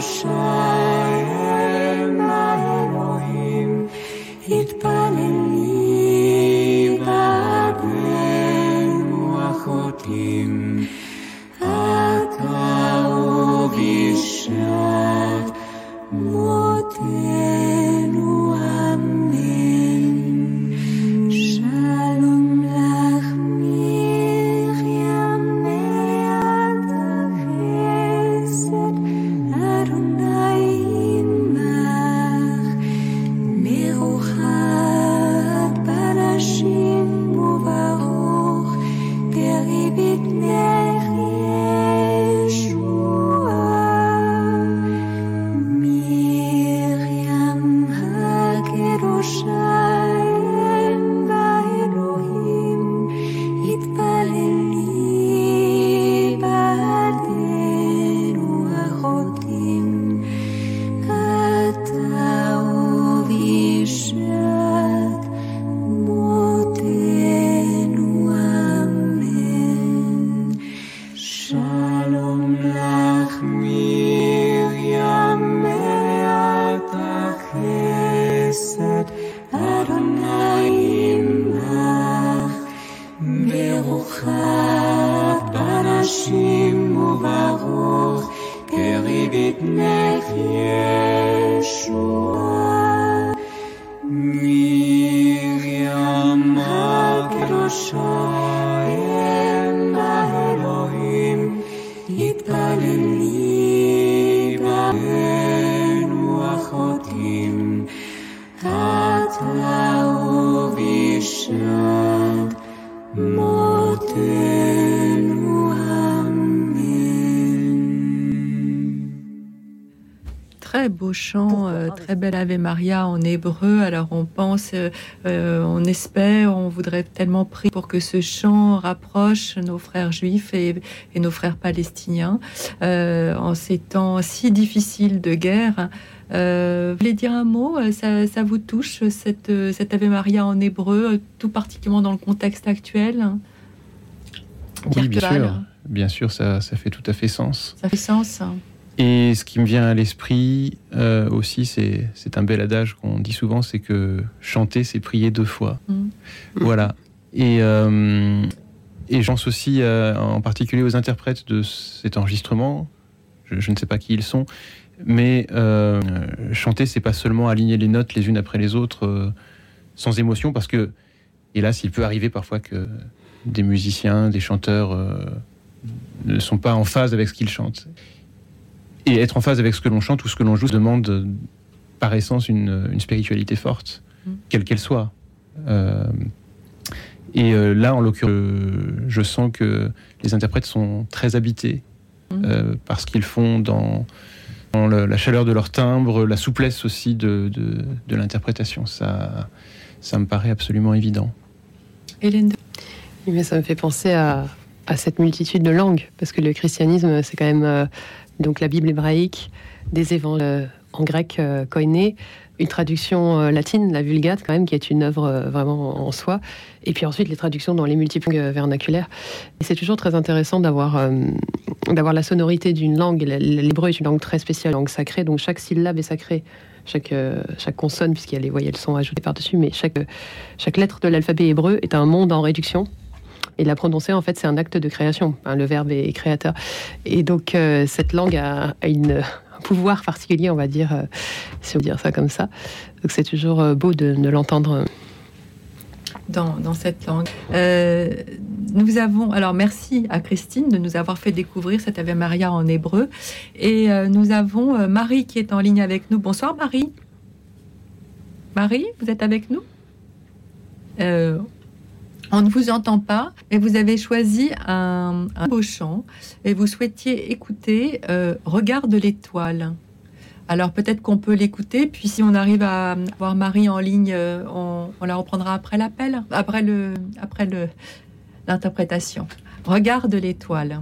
shine. ברוכת בנשים וברוך פרי בטנך ישוע Très beau chant, euh, très belle Ave Maria en hébreu. Alors on pense, euh, euh, on espère, on voudrait tellement prier pour que ce chant rapproche nos frères juifs et, et nos frères palestiniens euh, en ces temps si difficiles de guerre. Euh, vous voulez dire un mot ça, ça vous touche, cette, cette Ave Maria en hébreu, tout particulièrement dans le contexte actuel? Oui, bien sûr. Bien sûr, ça, ça fait tout à fait sens. Ça fait sens hein Et ce qui me vient à l'esprit euh, aussi, c'est un bel adage qu'on dit souvent, c'est que chanter, c'est prier deux fois. Mm. Voilà. Et, euh, et je pense aussi euh, en particulier aux interprètes de cet enregistrement. Je, je ne sais pas qui ils sont, mais euh, chanter, c'est pas seulement aligner les notes les unes après les autres euh, sans émotion, parce que, hélas, il peut arriver parfois que des musiciens, des chanteurs euh, ne sont pas en phase avec ce qu'ils chantent. Et être en phase avec ce que l'on chante ou ce que l'on joue demande euh, par essence une, une spiritualité forte, quelle qu'elle soit. Euh, et euh, là, en l'occurrence, euh, je sens que les interprètes sont très habités euh, par ce qu'ils font dans, dans le- la chaleur de leur timbre, la souplesse aussi de, de, de l'interprétation. Ça, ça me paraît absolument évident. Hélène mais ça me fait penser à, à cette multitude de langues, parce que le christianisme, c'est quand même euh, donc la Bible hébraïque, des évangiles euh, en grec euh, koiné, une traduction euh, latine, la Vulgate, quand même, qui est une œuvre vraiment en soi, et puis ensuite les traductions dans les multiples langues vernaculaires. Et c'est toujours très intéressant d'avoir la sonorité d'une langue. L'hébreu est une langue très spéciale, une langue sacrée, donc chaque syllabe est sacrée. Chaque, consonne, puisqu'il y a les voyelles sont ajoutées par-dessus, mais chaque, chaque lettre de l'alphabet hébreu est un monde en réduction. Et la prononcer, en fait, c'est un acte de création. Le verbe est créateur. Et donc, euh, cette langue a, un pouvoir particulier, on va dire, euh, si on veut dire ça comme ça. Donc, c'est toujours euh, beau de, de l'entendre. dans, cette langue. Nous avons, alors merci à Christine de nous avoir fait découvrir cette Ave Maria en hébreu. Et nous avons Marie qui est en ligne avec nous. Bonsoir Marie. Marie, vous êtes avec nous? On ne vous entend pas, mais vous avez choisi un, beau chant et vous souhaitiez écouter euh, Regarde l'étoile. Alors peut-être qu'on peut l'écouter, puis si on arrive à voir Marie en ligne, euh, on, la reprendra après l'interprétation. Regarde l'étoile.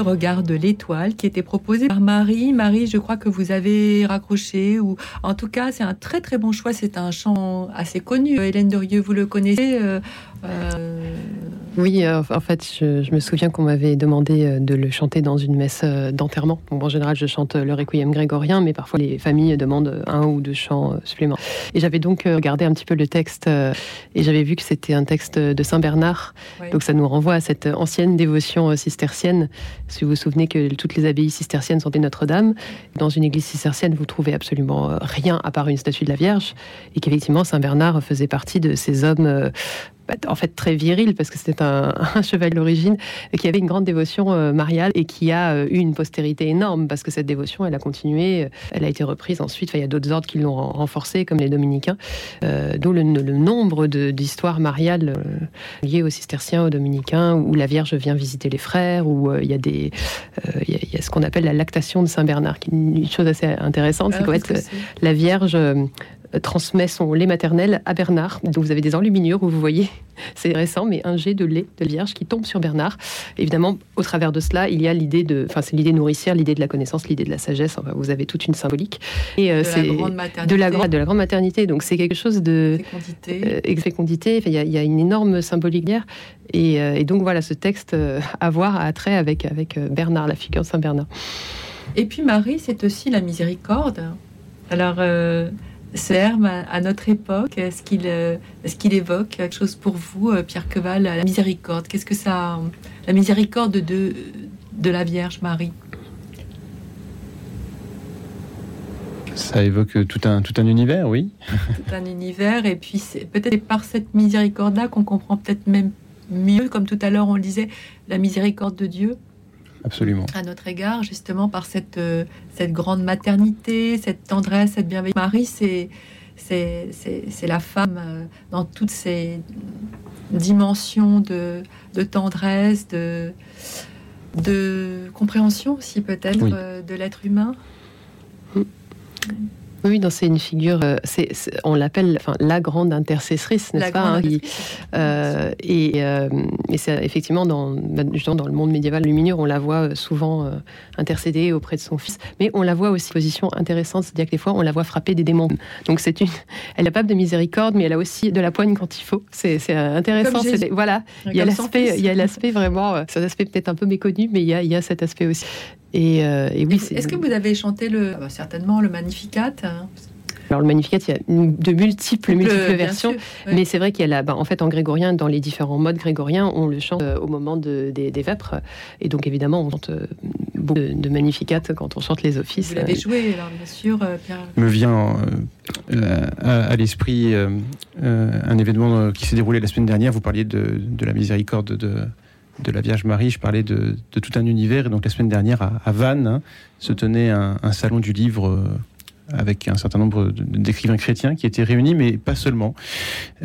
Regarde l'étoile qui était proposé par Marie. Marie, je crois que vous avez raccroché ou en tout cas c'est un très très bon choix. C'est un chant assez connu. Hélène Dorieux, vous le connaissez euh, euh, Oui, euh, en fait, je, je me souviens qu'on m'avait demandé euh, de le chanter dans une messe euh, d'enterrement. En général, je chante le requiem grégorien, mais parfois les familles demandent un ou deux chants supplémentaires. Et j'avais donc regardé un petit peu le texte et j'avais vu que c'était un texte de Saint Bernard. Donc ça nous renvoie à cette ancienne dévotion cistercienne. Si vous vous souvenez que toutes les abbayes cisterciennes sont des Notre-Dame, dans une église cistercienne, vous trouvez absolument rien à part une statue de la Vierge, et qu'effectivement Saint Bernard faisait partie de ces hommes. En fait très viril parce que c'était un, un cheval d'origine qui avait une grande dévotion euh, mariale et qui a euh, eu une postérité énorme parce que cette dévotion elle a continué, euh, elle a été reprise ensuite. Enfin, il y a d'autres ordres qui l'ont ren- renforcée comme les dominicains, euh, d'où le, le nombre d'histoires mariales euh, liées aux cisterciens, aux dominicains, où la Vierge vient visiter les frères, où il y a des, il y a- il y a ce qu'on appelle la lactation de Saint Bernard, qui est une chose assez intéressante, c'est Ah, qu'en qu'est-ce fait, que c'est la Vierge transmet son lait maternel à Bernard. Donc vous avez des enluminures où vous voyez, c'est récent, mais un jet de lait de Vierge qui tombe sur Bernard. Évidemment, au travers de cela, il y a l'idée de, enfin c'est l'idée nourricière, l'idée de la connaissance, l'idée de la sagesse. Enfin, vous avez toute une symbolique. Et euh, De la c'est grande de maternité. la grande, de la grande maternité. Donc c'est quelque chose de Fécondité. euh, fécondité. Enfin, Il y, a- il y a une énorme symbolique derrière. Et, euh, et donc voilà, ce texte euh, à voir à trait avec avec euh, Bernard, la figure de Saint Bernard. Et puis Marie, c'est aussi la miséricorde. Alors, euh, ce à, notre époque, est-ce qu'il euh, est-ce qu'il évoque quelque chose pour vous, euh, Pierre Queval, la miséricorde? Qu'est-ce que ça, la miséricorde de de la Vierge Marie? Ça évoque tout un, tout un univers, oui. Tout un univers, et puis c'est peut-être par cette miséricorde-là qu'on comprend peut-être même mieux, comme tout à l'heure on le disait, la miséricorde de Dieu. Absolument. à notre égard, justement par cette, euh, cette grande maternité, cette tendresse, cette bienveillance. Marie, c'est c'est c'est- c'est la femme euh, dans toutes ses dimensions de, de tendresse, de, de compréhension aussi peut-être Oui. euh, de l'être humain. Oui, non, c'est une figure. euh, on l'appelle, enfin, la grande intercessrice, n'est-ce pas hein, qui- euh, Et, euh, et c'est effectivement dans, bah, justement dans le monde médiéval lumineux, on la voit euh, souvent intercéder auprès de son fils, mais on la voit aussi en position intéressante, c'est-à-dire que des fois, on la voit frapper des démons. Donc c'est une, elle est capable de miséricorde, mais elle a aussi de la poigne quand il faut. C'est, intéressant. Voilà, il y a l'aspect, vraiment, un aspect peut-être un peu méconnu, mais il y a, il y a cet aspect aussi. Et, euh, et oui, c'est Est-ce que vous avez chanté le, ah bah, certainement le Magnificat hein alors le Magnificat, il y a de multiples, versions, sûr, ouais. mais c'est vrai qu'il y a là, bah, en fait, en grégorien, dans les différents modes grégoriens, on le chante euh, au moment de- des, des vêpres, et donc évidemment, on chante euh, beaucoup de, de Magnificat quand on chante les offices. Vous l'avez Euh, joué, alors bien sûr, euh, Pierre. me vient euh, à, à l'esprit euh, euh, un événement qui s'est déroulé la semaine dernière. Vous parliez de, de la miséricorde de, de la Vierge Marie. Je parlais de, de tout un univers. Et donc la semaine dernière, à, à Vannes, hein, se tenait un, un salon du livre. euh, avec un certain nombre d'écrivains chrétiens qui étaient réunis, mais pas seulement.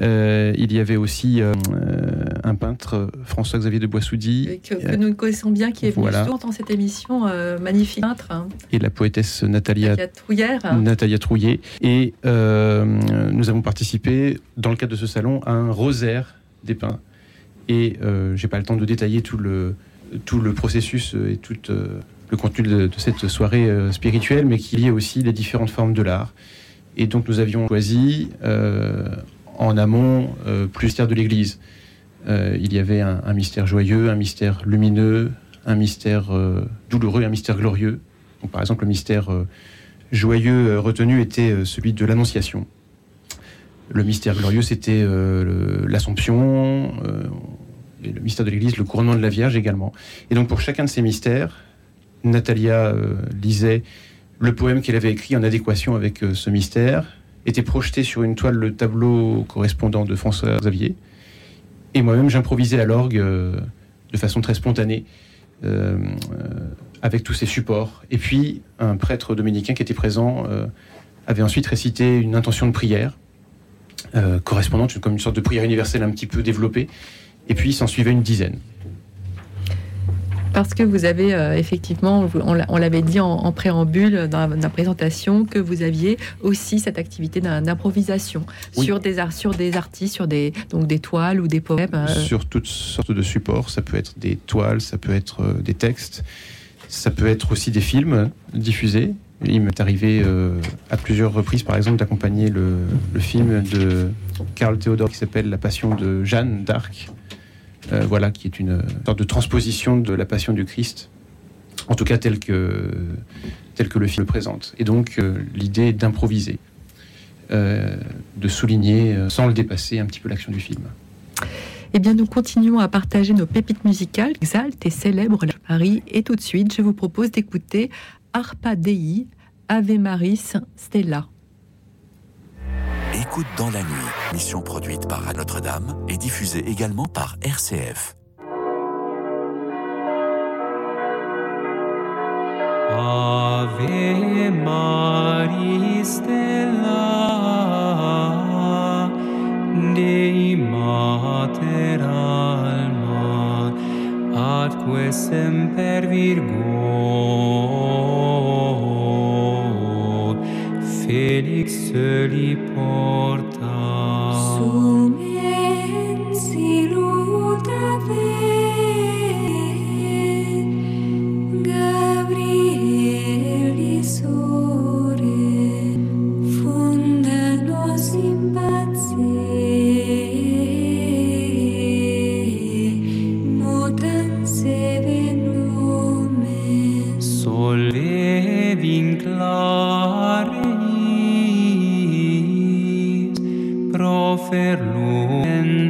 Euh, il y avait aussi euh, un peintre, François-Xavier de Boissoudy, que, que nous connaissons bien, qui est venu Voilà. souvent dans cette émission euh, magnifique peintre, hein, et la poétesse Natalia. Natalia Trouillet. Et nous avons participé, dans le cadre de ce salon, à un rosaire des pins. Et euh, j'ai pas le temps de détailler tout le, tout le processus et tout euh, le contenu de, cette soirée euh, spirituelle, mais qui liait aussi les différentes formes de l'art. Et donc nous avions choisi euh, en amont euh, plus mystère de l'Église. Euh, il y avait un, mystère joyeux, un mystère lumineux, un mystère euh, douloureux, un mystère glorieux. Par exemple, le mystère euh, joyeux euh, retenu était euh, celui de l'Annonciation. Le mystère glorieux, c'était euh, l'Assomption, euh, le mystère de l'Église, le couronnement de la Vierge également. Et donc pour chacun de ces mystères, Natalia euh, lisait le poème qu'elle avait écrit en adéquation avec ce mystère, était projeté sur une toile le tableau correspondant de François Xavier, et moi-même j'improvisais à l'orgue de façon très spontanée. avec tous ces supports. Et puis, un prêtre dominicain qui était présent avait ensuite récité une intention de prière, euh, correspondante comme une sorte de prière universelle un petit peu développée. Et puis, il s'en suivait une dizaine. Parce que vous avez euh, effectivement, on l'a- on l'avait dit en, en préambule dans la, dans la présentation, que vous aviez aussi cette activité d'im- d'improvisation Oui. sur des sur des artistes, sur des donc des toiles ou des poèmes. euh, sur toutes sortes de supports. Ça peut être des toiles, ça peut être des textes, ça peut être aussi des films diffusés. Il m'est arrivé euh, à plusieurs reprises, par exemple, d'accompagner le, film de Karl Théodore qui s'appelle La Passion de Jeanne d'Arc. Euh, voilà, qui est une sorte de transposition de la Passion du Christ, en tout cas tel que, que le film le présente. Et donc, euh, l'idée d'improviser, euh, de souligner, euh, sans le dépasser, un petit peu l'action du film. Eh bien, nous continuons à partager nos pépites musicales, exalte et célèbre la Paris. Et tout de suite, je vous propose d'écouter Arpa Dei, Ave Maris, Stella. Écoute dans la nuit, mission produite par Notre-Dame et diffusée également par RCF. Ave Maris Stella Dei Mater Alma Atque semper Virgo Felix soli porta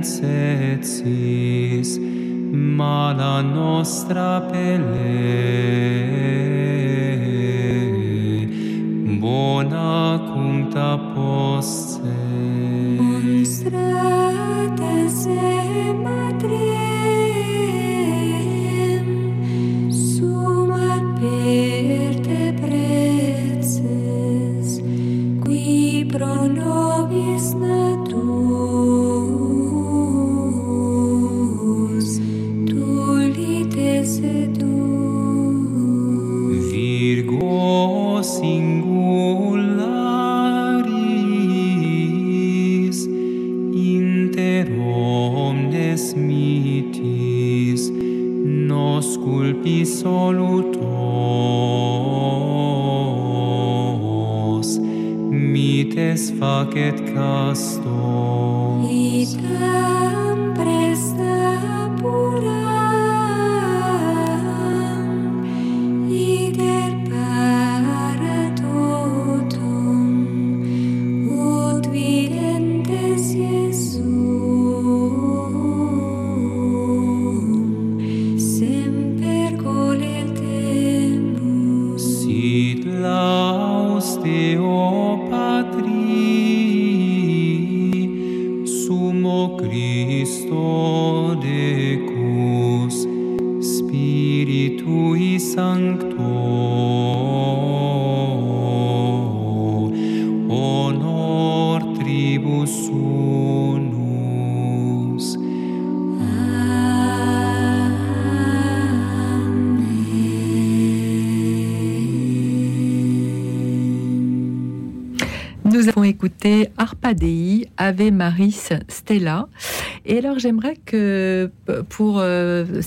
princetis mala nostra pelle bona cum ta posce it.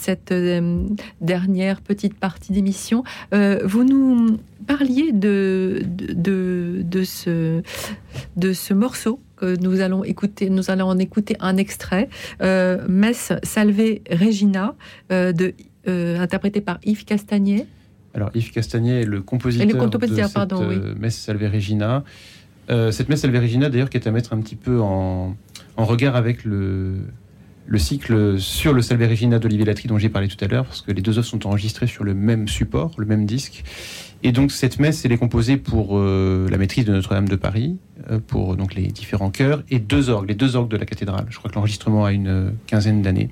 Cette euh, dernière petite partie d'émission, euh, vous nous parliez de, de, de, ce, de ce morceau que nous allons écouter. Nous allons en écouter un extrait. Euh, Mess Salve Regina, euh, de, euh, interprété par Yves Castagnet. Alors Yves Castagnet est le compositeur, Et le compositeur, de cette pardon, oui. messe Salve Regina. Cette messe Salve Regina, d'ailleurs, qui est à mettre un petit peu en, en regard avec le, le cycle sur le Salve Regina d'Olivier Latry dont j'ai parlé tout à l'heure, parce que les deux œuvres sont enregistrées sur le même support, le même disque. Et donc cette messe, elle est composée pour euh, la maîtrise de Notre-Dame de Paris, euh, pour donc les différents chœurs, et deux orgues, les deux orgues de la cathédrale. Je crois que l'enregistrement a une euh, quinzaine d'années.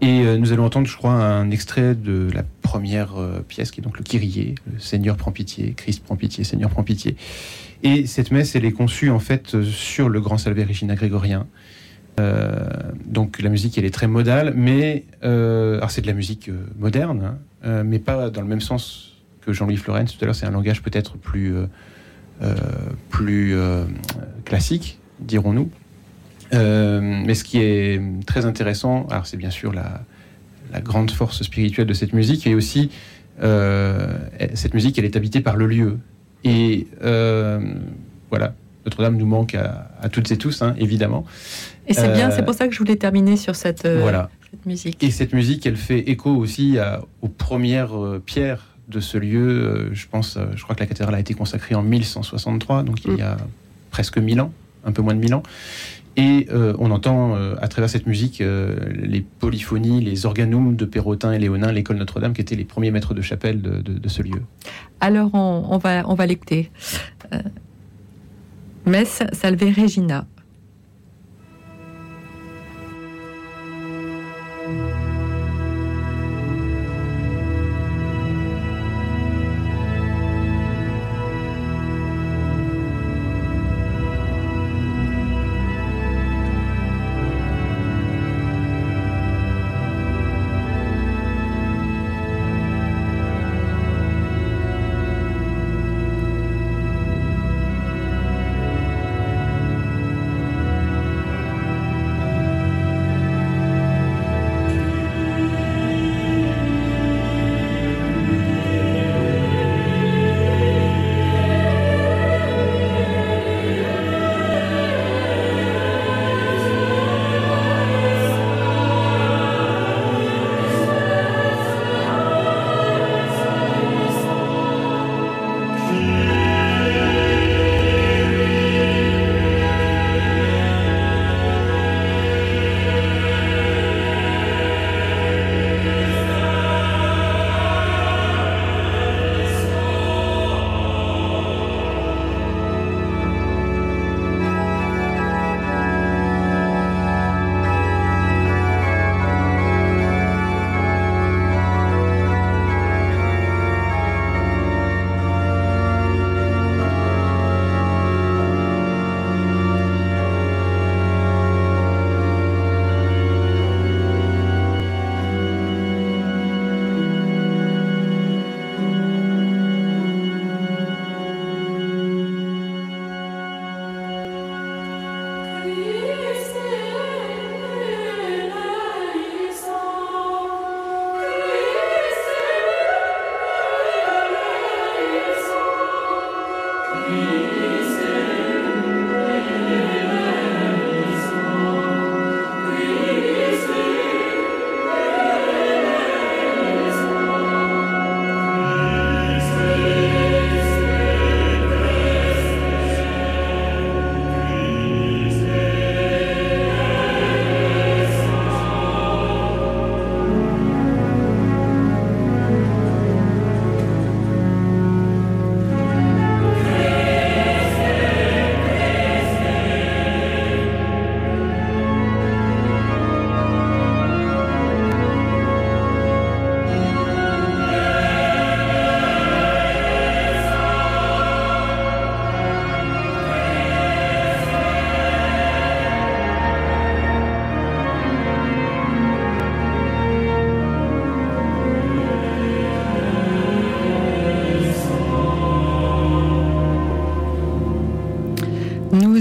Et nous allons entendre, je crois, un extrait de la première pièce, qui est donc le Kyrie, le Seigneur prend pitié, Christ prend pitié, Seigneur prend pitié. Et cette messe, elle est conçue en fait sur le grand Salve Regina grégorien, donc la musique, elle est très modale, mais euh, c'est de la musique euh, moderne, hein, euh, mais pas dans le même sens que Jean-Louis Florence. Tout à l'heure, c'est un langage peut-être plus euh, euh, plus euh, classique, dirons-nous. Euh, mais ce qui est très intéressant, c'est bien sûr la, grande force spirituelle de cette musique, et aussi euh, cette musique, elle est habitée par le lieu. Et euh, voilà, Notre-Dame nous manque à, à toutes et tous, hein, évidemment. Et c'est bien, Euh, c'est pour ça que je voulais terminer sur cette, euh, Voilà. cette musique. Et cette musique, elle fait écho aussi à- aux premières euh, pierres de ce lieu. Euh, je pense, euh, je crois que la cathédrale a été consacrée en 1163, donc il y a presque 1000 ans, un peu moins de 1000 ans. Et euh, on entend euh, à travers cette musique euh, les polyphonies, les organums de Perrotin et Léonin, l'école Notre-Dame, qui étaient les premiers maîtres de chapelle de, de- de ce lieu. Alors, on, on va, on va l'écouter. Euh, Messe Salve Regina.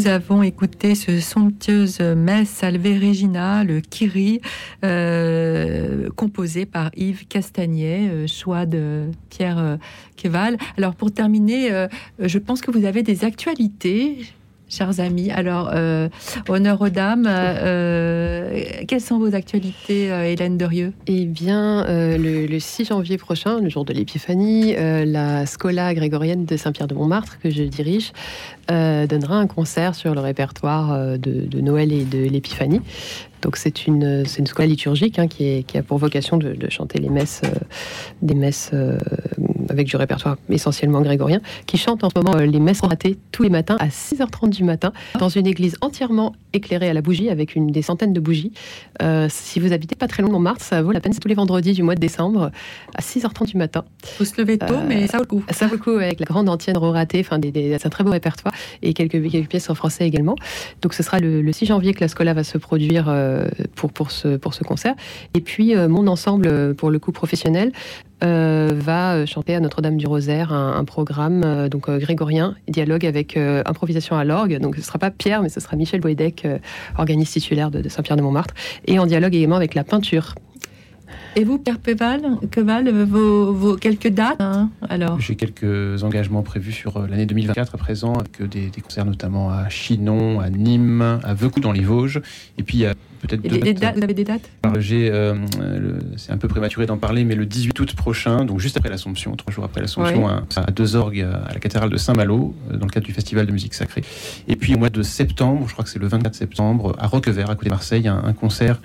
Nous avons écouté ce somptueuse messe Salve Regina, le Kyrie, euh, composé par Yves Castagnet, euh, choix de Pierre euh, Keval. Alors pour terminer, euh, je pense que vous avez des actualités. Chers amis, alors euh, honneur aux dames. euh, quelles sont vos actualités, euh, Hélène Derieux? Eh bien, le, le 6 janvier prochain, le jour de l'Épiphanie, la Scola grégorienne de Saint-Pierre-de-Montmartre, que je dirige, donnera un concert sur le répertoire de, de Noël et de l'Épiphanie. Donc c'est une, c'est une scola liturgique hein, qui, est- qui a pour vocation de, de chanter les messes, euh, des messes euh, avec du répertoire essentiellement grégorien, qui chante en ce moment les messes ratées tous les matins à 6h30 du matin dans une église entièrement éclairée à la bougie avec une des centaines de bougies. si vous habitez pas très loin de Montmartre, ça vaut la peine. C'est tous les vendredis du mois de décembre à 6h30 du matin. Faut se lever tôt, mais ça vaut le coup. Ça vaut le coup avec la grande antienne ratée, enfin c'est un très beau répertoire et quelques, quelques, pièces en français également. Donc ce sera le, 6 janvier que la Scola va se produire pour, pour, ce, pour ce concert. Et puis mon ensemble, pour le coup professionnel, euh, va chanter à Notre-Dame du Rosaire un, programme euh, donc euh, grégorien, dialogue avec improvisation à l'orgue. Donc ce ne sera pas Pierre, mais ce sera Michel Boédec, organiste titulaire de, Saint-Pierre de Montmartre, et en dialogue également avec la peinture. Et vous, Pierre Péval, Queval, vos, vos, quelques dates hein, alors? J'ai quelques engagements prévus sur l'année 2024 à présent, avec des, des, concerts notamment à Chinon, à Nîmes, à Vecou dans les Vosges, et puis il y a peut-être deux dates. Vous avez des dates? J'ai, euh, c'est un peu prématuré d'en parler, mais le 18 août prochain, donc juste après l'Assomption, trois jours après l'Assomption, à, deux orgues à la cathédrale de Saint-Malo, euh, dans le cadre du festival de musique sacrée. Et puis au mois de septembre, je crois que c'est le 24 septembre, à Roquevert, à côté de Marseille, un, un concert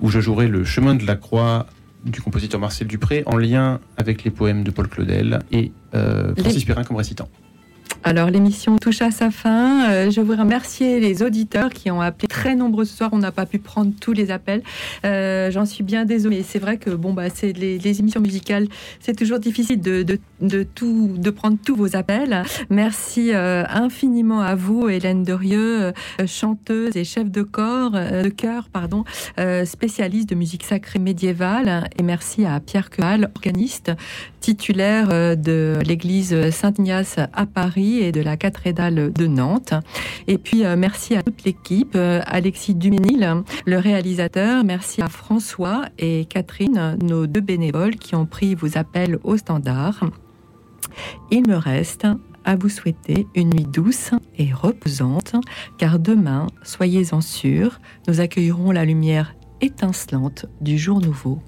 où je jouerai le chemin de la croix du compositeur Marcel Dupré en lien avec les poèmes de Paul Claudel et euh, Francis Perrin comme récitant. Alors l'émission touche à sa fin. Euh, je voudrais remercier les auditeurs qui ont appelé très nombreux ce soir. On n'a pas pu prendre tous les appels. Euh, j'en suis bien désolée. C'est vrai que bon bah c'est les, émissions musicales, c'est toujours difficile de, de, tout de prendre tous vos appels. Merci euh, infiniment à vous, Hélène Derieux, chanteuse et chef de corps de chœur, pardon, spécialiste de musique sacrée médiévale. Et merci à Pierre Queval, organiste titulaire de l'église Saint-Ignace à Paris et de la cathédrale de Nantes. Et puis euh, merci à toute l'équipe, euh, Alexis Duménil, le réalisateur, merci à François et Catherine, nos deux bénévoles qui ont pris vos appels au standard. Il me reste à vous souhaiter une nuit douce et reposante, car demain, soyez-en sûrs, nous accueillerons la lumière étincelante du jour nouveau.